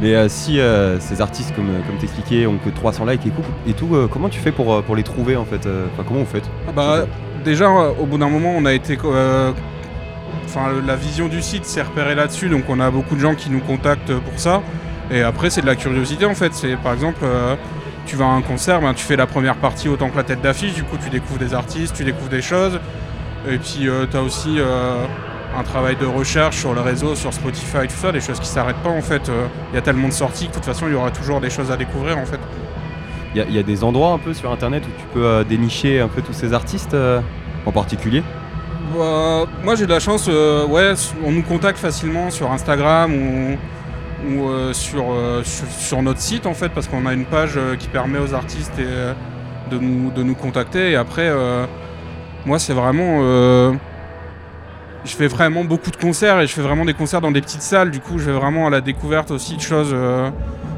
Mais euh, si euh, ces artistes, comme, comme t'expliquais, ont que 300 likes et, cou- et tout, euh, comment tu fais pour, euh, pour les trouver en fait euh, Enfin, comment vous faites? Ah bah, déjà, euh, au bout d'un moment, on a été. euh, Enfin, la vision du site s'est repérée là-dessus, donc on a beaucoup de gens qui nous contactent pour ça. Et après, c'est de la curiosité en fait. C'est par exemple, euh, tu vas à un concert, ben, tu fais la première partie autant que la tête d'affiche, du coup, tu découvres des artistes, tu découvres des choses. Et puis, tu as aussi euh, un travail de recherche sur le réseau, sur Spotify, tout ça, des choses qui s'arrêtent pas en fait. Euh, Il y a tellement de sorties que de toute façon, il y aura toujours des choses à découvrir en fait. Il y, a- il y a des endroits un peu sur internet où tu peux euh, dénicher un peu tous ces artistes euh, en particulier? Bah, moi j'ai de la chance, euh, ouais, on nous contacte facilement sur Instagram ou, ou, euh, sur, euh, sur, sur notre site en fait, parce qu'on a une page euh, qui permet aux artistes et, euh, de, nous, de nous contacter. Et après, euh, moi c'est vraiment. Je fais vraiment beaucoup de concerts et je fais vraiment des concerts dans des petites salles. Du coup, je vais vraiment à la découverte aussi de choses. euh,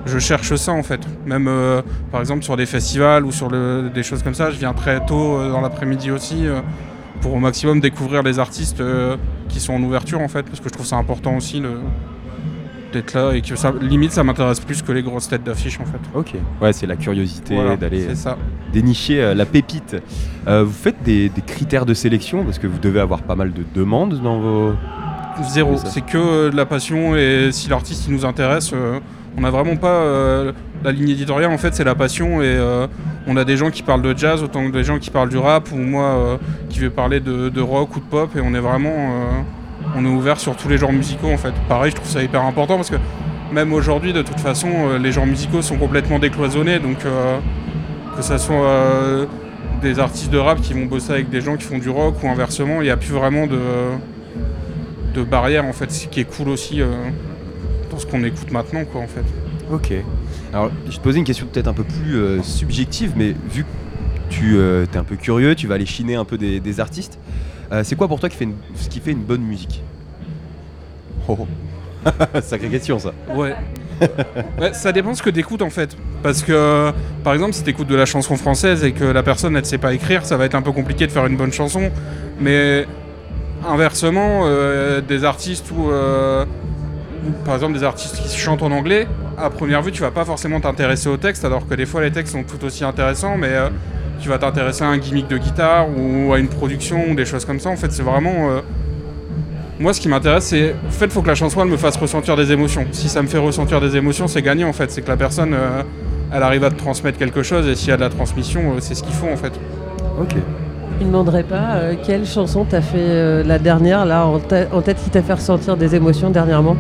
je cherche ça en fait. Même euh, par exemple sur des festivals ou sur des choses comme ça, je viens très tôt euh, dans l'après-midi aussi. pour au maximum découvrir les artistes qui sont en ouverture en fait parce que je trouve ça important aussi le- d'être là et que ça limite ça m'intéresse plus que les grosses têtes d'affiche en fait. Ok. Ouais, c'est la curiosité Voilà, d'aller ça. dénicher euh, la pépite. Euh, vous faites des, des critères de sélection parce que vous devez avoir pas mal de demandes dans vos. Zéro, c'est que euh, de la passion et si l'artiste il nous intéresse, euh, on n'a vraiment pas euh, la ligne éditoriale. En fait, c'est la passion et euh, on a des gens qui parlent de jazz autant que des gens qui parlent du rap ou moi euh, qui vais parler de, de rock ou de pop et on est vraiment euh, on est ouvert sur tous les genres musicaux en fait. Pareil, je trouve ça hyper important parce que même aujourd'hui, de toute façon, euh, les genres musicaux sont complètement décloisonnés donc euh, que ça soit euh, des artistes de rap qui vont bosser avec des gens qui font du rock ou inversement, il n'y a plus vraiment de, barrière en fait, ce qui est cool aussi euh, dans ce qu'on écoute maintenant quoi en fait. Ok. Alors, je te posais une question peut-être un peu plus subjective, mais vu que tu es un peu curieux, tu vas aller chiner un peu des artistes. Euh, c'est quoi pour toi qui fait une- ce qui fait une bonne musique Oh, oh. Sacrée question ça. Ouais. Ça dépend ce que t'écoutes en fait. Parce que, par exemple, si t'écoutes de la chanson française et que la personne elle sait pas écrire, ça va être un peu compliqué de faire une bonne chanson. Mais inversement, euh, des artistes ou, euh, par exemple des artistes qui chantent en anglais, à première vue, tu vas pas forcément t'intéresser au texte, alors que des fois les textes sont tout aussi intéressants, mais euh, tu vas t'intéresser à un gimmick de guitare ou à une production ou des choses comme ça. En fait, c'est vraiment. euh, moi, ce qui m'intéresse, c'est. En fait, il faut que la chanson, elle me fasse ressentir des émotions. Si ça me fait ressentir des émotions, c'est gagné, en fait. C'est que la personne, euh, elle arrive à te transmettre quelque chose, et s'il y a de la transmission, euh, c'est ce qu'il faut, en fait. Ok. Je ne demanderais pas euh, quelle chanson t'as fait euh, la dernière, là, en, tê- en tête, qui t'a fait ressentir des émotions dernièrement?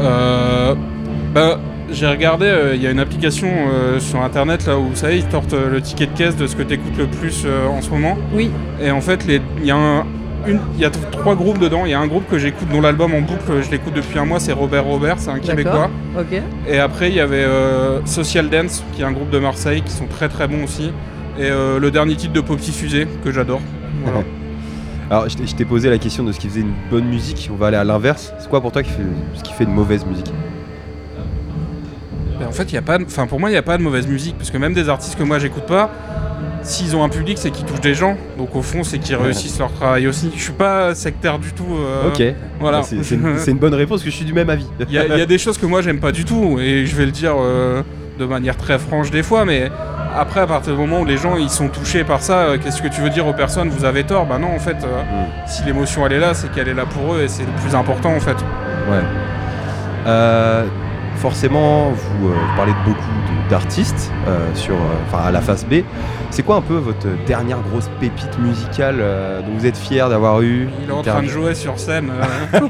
Euh, bah, j'ai regardé, euh, il y a une application euh, sur internet là où vous savez, ils sortent euh, le ticket de caisse de ce que tu écoutes le plus euh, en ce moment. Oui. Et en fait, il y a un- une- il y a t- trois groupes dedans. Il y a un groupe que j'écoute dont l'album en boucle, je l'écoute depuis un mois, c'est Robert Robert, c'est un Québécois. Ok. Et après, il y avait euh, Social Dance, qui est un groupe de Marseille, qui sont très très bons aussi. Et euh, le dernier titre de Popsy Fusée, que j'adore. Voilà. Alors, je t'ai- je t'ai posé la question de ce qui faisait une bonne musique. On va aller à l'inverse. C'est quoi pour toi qui fait, ce qui fait une mauvaise musique? Ben, en fait, il y a pas, de- enfin pour moi, il n'y a pas de mauvaise musique, parce que même des artistes que moi j'écoute pas, s'ils ont un public, c'est qu'ils touchent des gens. Donc au fond, c'est qu'ils Ouais. réussissent leur travail aussi. Je suis pas sectaire du tout. euh, Ok. Voilà. C'est une, bonne réponse, parce que je suis du même avis. Il y, a- il y a des choses que moi j'aime pas du tout, et je vais le dire euh, de manière très franche des fois, mais après, à partir du moment où les gens ils sont touchés par ça, euh, qu'est-ce que tu veux dire aux personnes Vous avez tort? Bah non, en fait, euh, si l'émotion elle est là, c'est qu'elle est là pour eux, et c'est le plus important en fait. Ouais. Euh, forcément, vous euh, parlez de beaucoup d'artistes euh, sur, euh, enfin, à la face B. C'est quoi un peu votre dernière grosse pépite musicale euh, dont vous êtes fier d'avoir eu Il est en train de jouer sur scène. euh.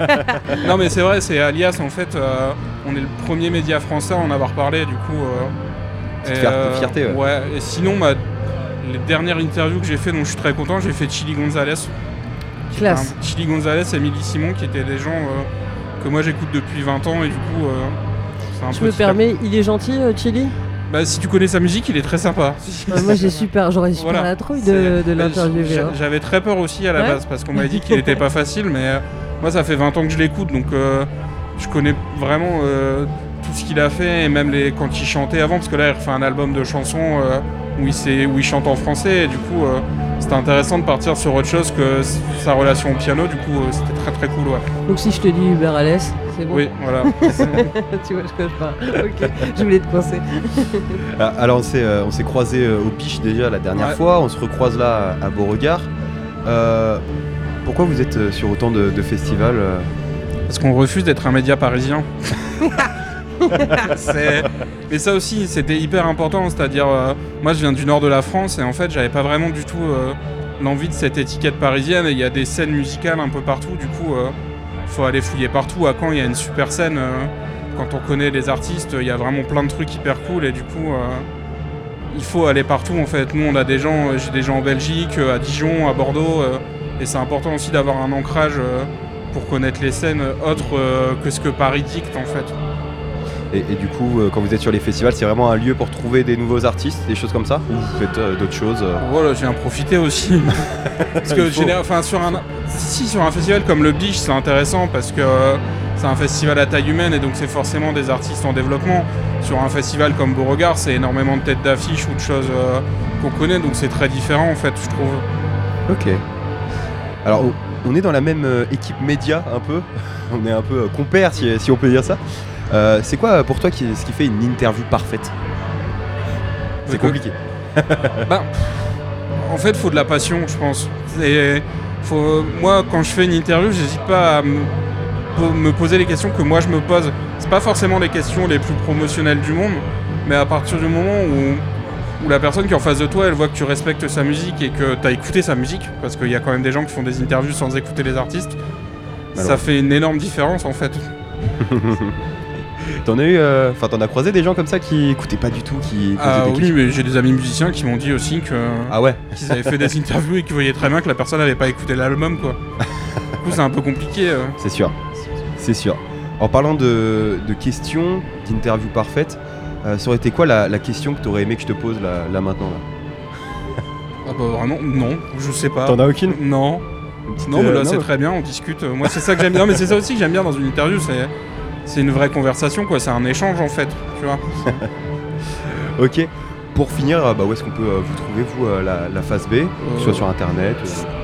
non mais c'est vrai, c'est Alias en fait. euh, on est le premier média français à en avoir parlé du coup. euh, et, fierté- euh, fierté, ouais. Et sinon, ma- les dernières interviews que j'ai fait dont je suis très content, j'ai fait Chili Gonzalez. Classe. Chili Gonzalez et Emily Simon qui étaient des gens euh, que moi j'écoute depuis 20 ans et du coup. euh, Je me permets, il est gentil, euh, Chili Bah si tu connais sa musique, il est très sympa. Ah, Moi, j'ai super, j'aurais super Voilà. la trouille de, de l'interviewer. hein. J'avais très peur aussi à la Ouais. base parce qu'on m'avait dit qu'il était pas facile, mais euh, moi ça fait 20 ans que je l'écoute donc euh, je connais vraiment euh, tout ce qu'il a fait et même les, quand il chantait avant parce que là il refait un album de chansons euh, où, il où il chante en français et du coup euh, c'était intéressant de partir sur autre chose que sa relation au piano, du coup euh, c'était très très cool. Ouais. Donc, si je te dis Hubert Alès, c'est bon Oui, voilà. tu vois, je coche pas. Ok, je voulais te coincer. Ah, Alors on s'est euh, on s'est croisé au Biche déjà la dernière Ouais. fois, on se recroise là à, Beauregard. Euh, pourquoi vous êtes euh, sur autant de, de festivals euh? Parce qu'on refuse d'être un média parisien. Mais ça aussi, c'était hyper important. C'est-à-dire, euh, moi, je viens du nord de la France et en fait, j'avais pas vraiment du tout euh, l'envie de cette étiquette parisienne. Et il y a des scènes musicales un peu partout. Du coup, euh, faut aller fouiller partout. À Caen, il y a une super scène. euh, quand on connaît les artistes, il y a vraiment plein de trucs hyper cool. Et du coup, euh, il faut aller partout. En fait, nous, on a des gens. J'ai des gens en Belgique, euh, à Dijon, à Bordeaux. euh, et c'est important aussi d'avoir un ancrage. euh, pour connaître les scènes autres euh, que ce que Paris dicte en fait. Et, et du coup, euh, quand vous êtes sur les festivals, c'est vraiment un lieu pour trouver des nouveaux artistes, des choses comme ça Ou vous faites euh, d'autres choses euh Voilà, j'ai en profité aussi. parce que enfin, sur un, si sur un festival comme le Biche, c'est intéressant parce que euh, c'est un festival à taille humaine et donc c'est forcément des artistes en développement. Sur un festival comme Beauregard, c'est énormément de têtes d'affiche ou de choses qu'on connaît, donc c'est très différent en fait, je trouve. Ok. Alors, on- est dans la même équipe média un peu. on est un peu compères, si, si on peut dire ça. Euh, c'est quoi euh, pour toi qui, ce qui fait une interview parfaite? C'est compliqué. bah, en fait, faut de la passion, je pense. Et faut, moi, quand je fais une interview, j'hésite pas à me po- me poser les questions que moi je me pose. C'est pas forcément les questions les plus promotionnelles du monde, mais à partir du moment où, où la personne qui est en face de toi, elle voit que tu respectes sa musique et que tu as écouté sa musique, parce qu'il y a quand même des gens qui font des interviews sans écouter les artistes, ça fait une énorme différence en fait. T'en as eu, euh, enfin t'en as croisé des gens comme ça qui écoutaient pas du tout, qui Ah des oui, mais j'ai des amis musiciens qui m'ont dit aussi que Ah ouais qu'ils avaient fait des interviews et qu'ils voyaient très bien que la personne n'avait pas écouté l'album quoi. Du coup, c'est un peu compliqué. euh. C'est sûr, c'est sûr. En parlant de, de questions, d'interviews parfaites, euh, ça aurait été quoi la, la question que t'aurais aimé que je te pose là, là maintenant là? Ah bah vraiment, non, je sais pas. T'en as aucune? Non. petite, Non, mais là c'est mais- très bien, on discute. Moi c'est ça que j'aime bien, mais c'est ça aussi que j'aime bien dans une interview, c'est c'est une vraie conversation quoi, c'est un échange en fait, tu vois. Ok. Pour finir, euh, bah, où est-ce qu'on peut euh, vous trouver, vous, euh, la, la phase B Que ce soit sur internet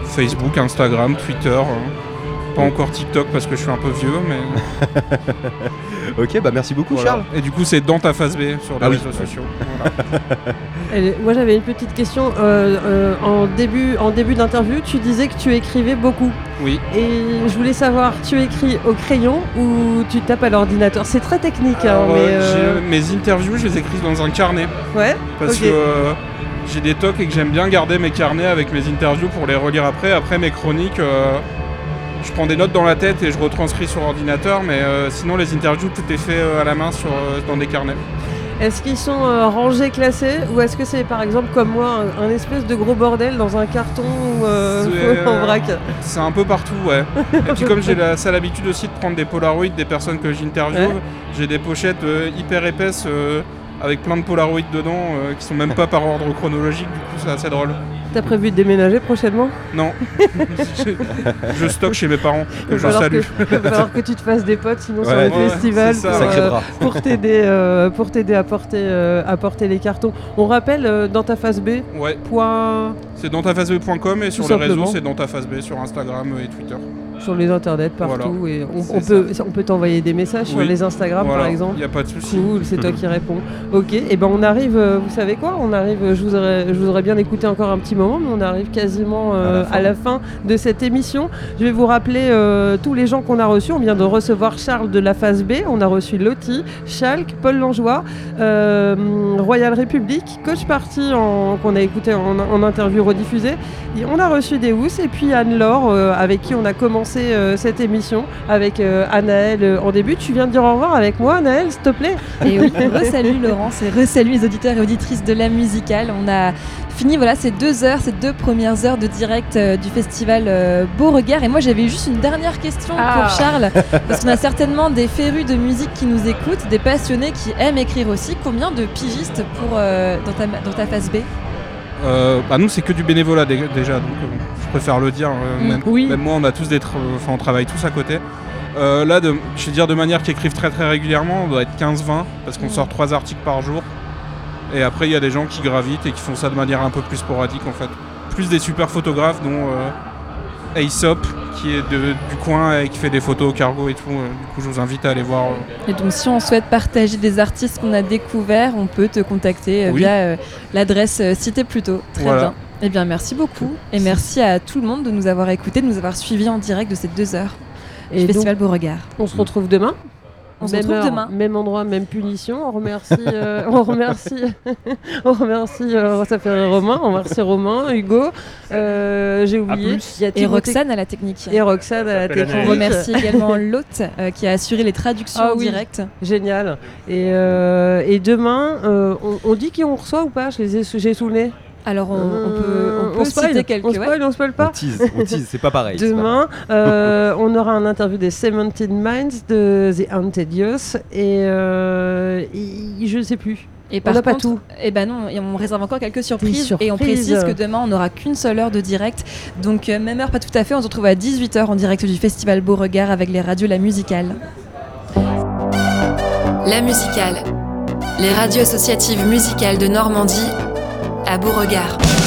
Facebook, Instagram, Twitter. euh, Pas encore TikTok parce que je suis un peu vieux, mais. Ok, bah merci beaucoup Voilà. Charles. Et du coup, c'est dans ta phase B sur les Ah oui. réseaux sociaux. Voilà. Moi j'avais une petite question. Euh, euh, en début, en début d'interview, tu disais que tu écrivais beaucoup. Oui. Et je voulais savoir, tu écris au crayon ou tu tapes à l'ordinateur? C'est très technique, hein, mais. euh, Mes interviews, je les écris dans un carnet. Ouais. Parce que euh, j'ai des tocs et que j'aime bien garder mes carnets avec mes interviews pour les relire après. Après mes chroniques, euh, je prends des notes dans la tête et je retranscris sur ordinateur. Mais euh, sinon, les interviews, tout est fait euh, à la main sur, euh, dans des carnets. Est-ce qu'ils sont euh, rangés, classés ou est-ce que c'est par exemple comme moi un, un espèce de gros bordel dans un carton ou euh, en vrac C'est un peu partout, ouais. Et puis comme j'ai la sale habitude aussi de prendre des polaroids des personnes que j'interviewe, Ouais. j'ai des pochettes hyper épaisses avec plein de polaroids dedans qui sont même pas par ordre chronologique, du coup c'est assez drôle. T'as prévu de déménager prochainement? Non, je stocke chez mes parents, que Il je salue. que- Il va falloir que tu te fasses des potes sinon sur Ouais, le ouais, festival c'est ça. pour, euh, bras. pour t'aider euh, pour t'aider à porter euh, à porter les cartons. On rappelle euh, dans ta phase B. Ouais. Point C'est dans tafaceb.com et sur les réseaux c'est dans ta face B sur Instagram et Twitter. Sur les internets partout Voilà. et on, peut on peut t'envoyer des messages sur les Instagram Voilà. par exemple. Y a pas de souci. Cool, c'est toi qui réponds. Ok, et ben on arrive. euh, vous savez quoi On arrive. euh, Je vous aurais je vous aurais bien écouté encore un petit moment, mais on arrive quasiment euh, à, la fin de cette émission. Je vais vous rappeler euh, tous les gens qu'on a reçus. On vient de recevoir Charles de la phase B. On a reçu Lottie, Schalk, Paul Langeois, euh, Royal République, Coach Party qu'on a écouté en, en interview rediffusée. Et on a reçu des housses et puis Anne-Laure euh, avec qui on a commencé euh, cette émission avec euh, Anaël euh, en début. Tu viens de dire au revoir avec moi, Anaël, s'il te plaît. Et oui, re-salut Laurence et re-salut les auditeurs et auditrices de la musicale. On a fini voilà ces deux heures, ces deux premières heures de direct euh, du festival euh, Beauregard. Et moi j'avais juste une dernière question Ah. pour Charles, parce qu'on a certainement des férus de musique qui nous écoutent, des passionnés qui aiment écrire aussi. Combien de pigistes pour euh, dans, ta, dans ta phase B? Euh, bah nous c'est que du bénévolat dé- déjà, donc euh, préfère le dire. euh, Mm, même, oui. même moi on a tous des, tra- on travaille tous à côté. Euh, là, de, je vais dire de manière qui écrivent très très régulièrement, on doit être 15-20 parce qu'on Mm. sort trois articles par jour. Et après il y a des gens qui gravitent et qui font ça de manière un peu plus sporadique en fait. Plus des super photographes dont euh, Aesop qui est de- du coin et qui fait des photos au cargo et tout. euh, du coup je vous invite à aller voir. Et donc si on souhaite partager des artistes qu'on a découverts, on peut te contacter Oui. via euh, l'adresse citée plus tôt. Très Voilà. bien. Eh bien merci beaucoup et merci à tout le monde de nous avoir écoutés, de nous avoir suivis en direct de ces deux heures. Et du donc, Festival Beauregard. On se retrouve demain. On se Même retrouve heure, demain. Même endroit, même punition. On remercie, euh, on remercie, on remercie, euh, ça fait Romain, on remercie Romain, Hugo. euh, J'ai oublié. y a Et Roxane à la technique. Et Roxane à la On technique. remercie également l'hôte euh, qui a assuré les traductions Ah en oui, direct. Génial. Et, euh, et demain, euh, on, on dit qui on reçoit ou pas Je les ai sous le nez. Alors on, on peut, on peut spoil, citer quelques. On spoil, on spoil pas On tease, on tease, c'est pas pareil. pas Demain, euh, on aura un interview des Cemented Minds de The Haunted Youth et, euh, et- je ne sais plus. Et on par n'a pas contre, tout. eh ben non, et on réserve encore quelques surprises, et on surprises. précise que demain on n'aura qu'une seule heure de direct. Donc euh, même heure pas tout à fait, on se retrouve à 18h en direct du festival Beauregard avec les radios La Musicale. La musicale. Les radios associatives musicales de Normandie à Beauregard.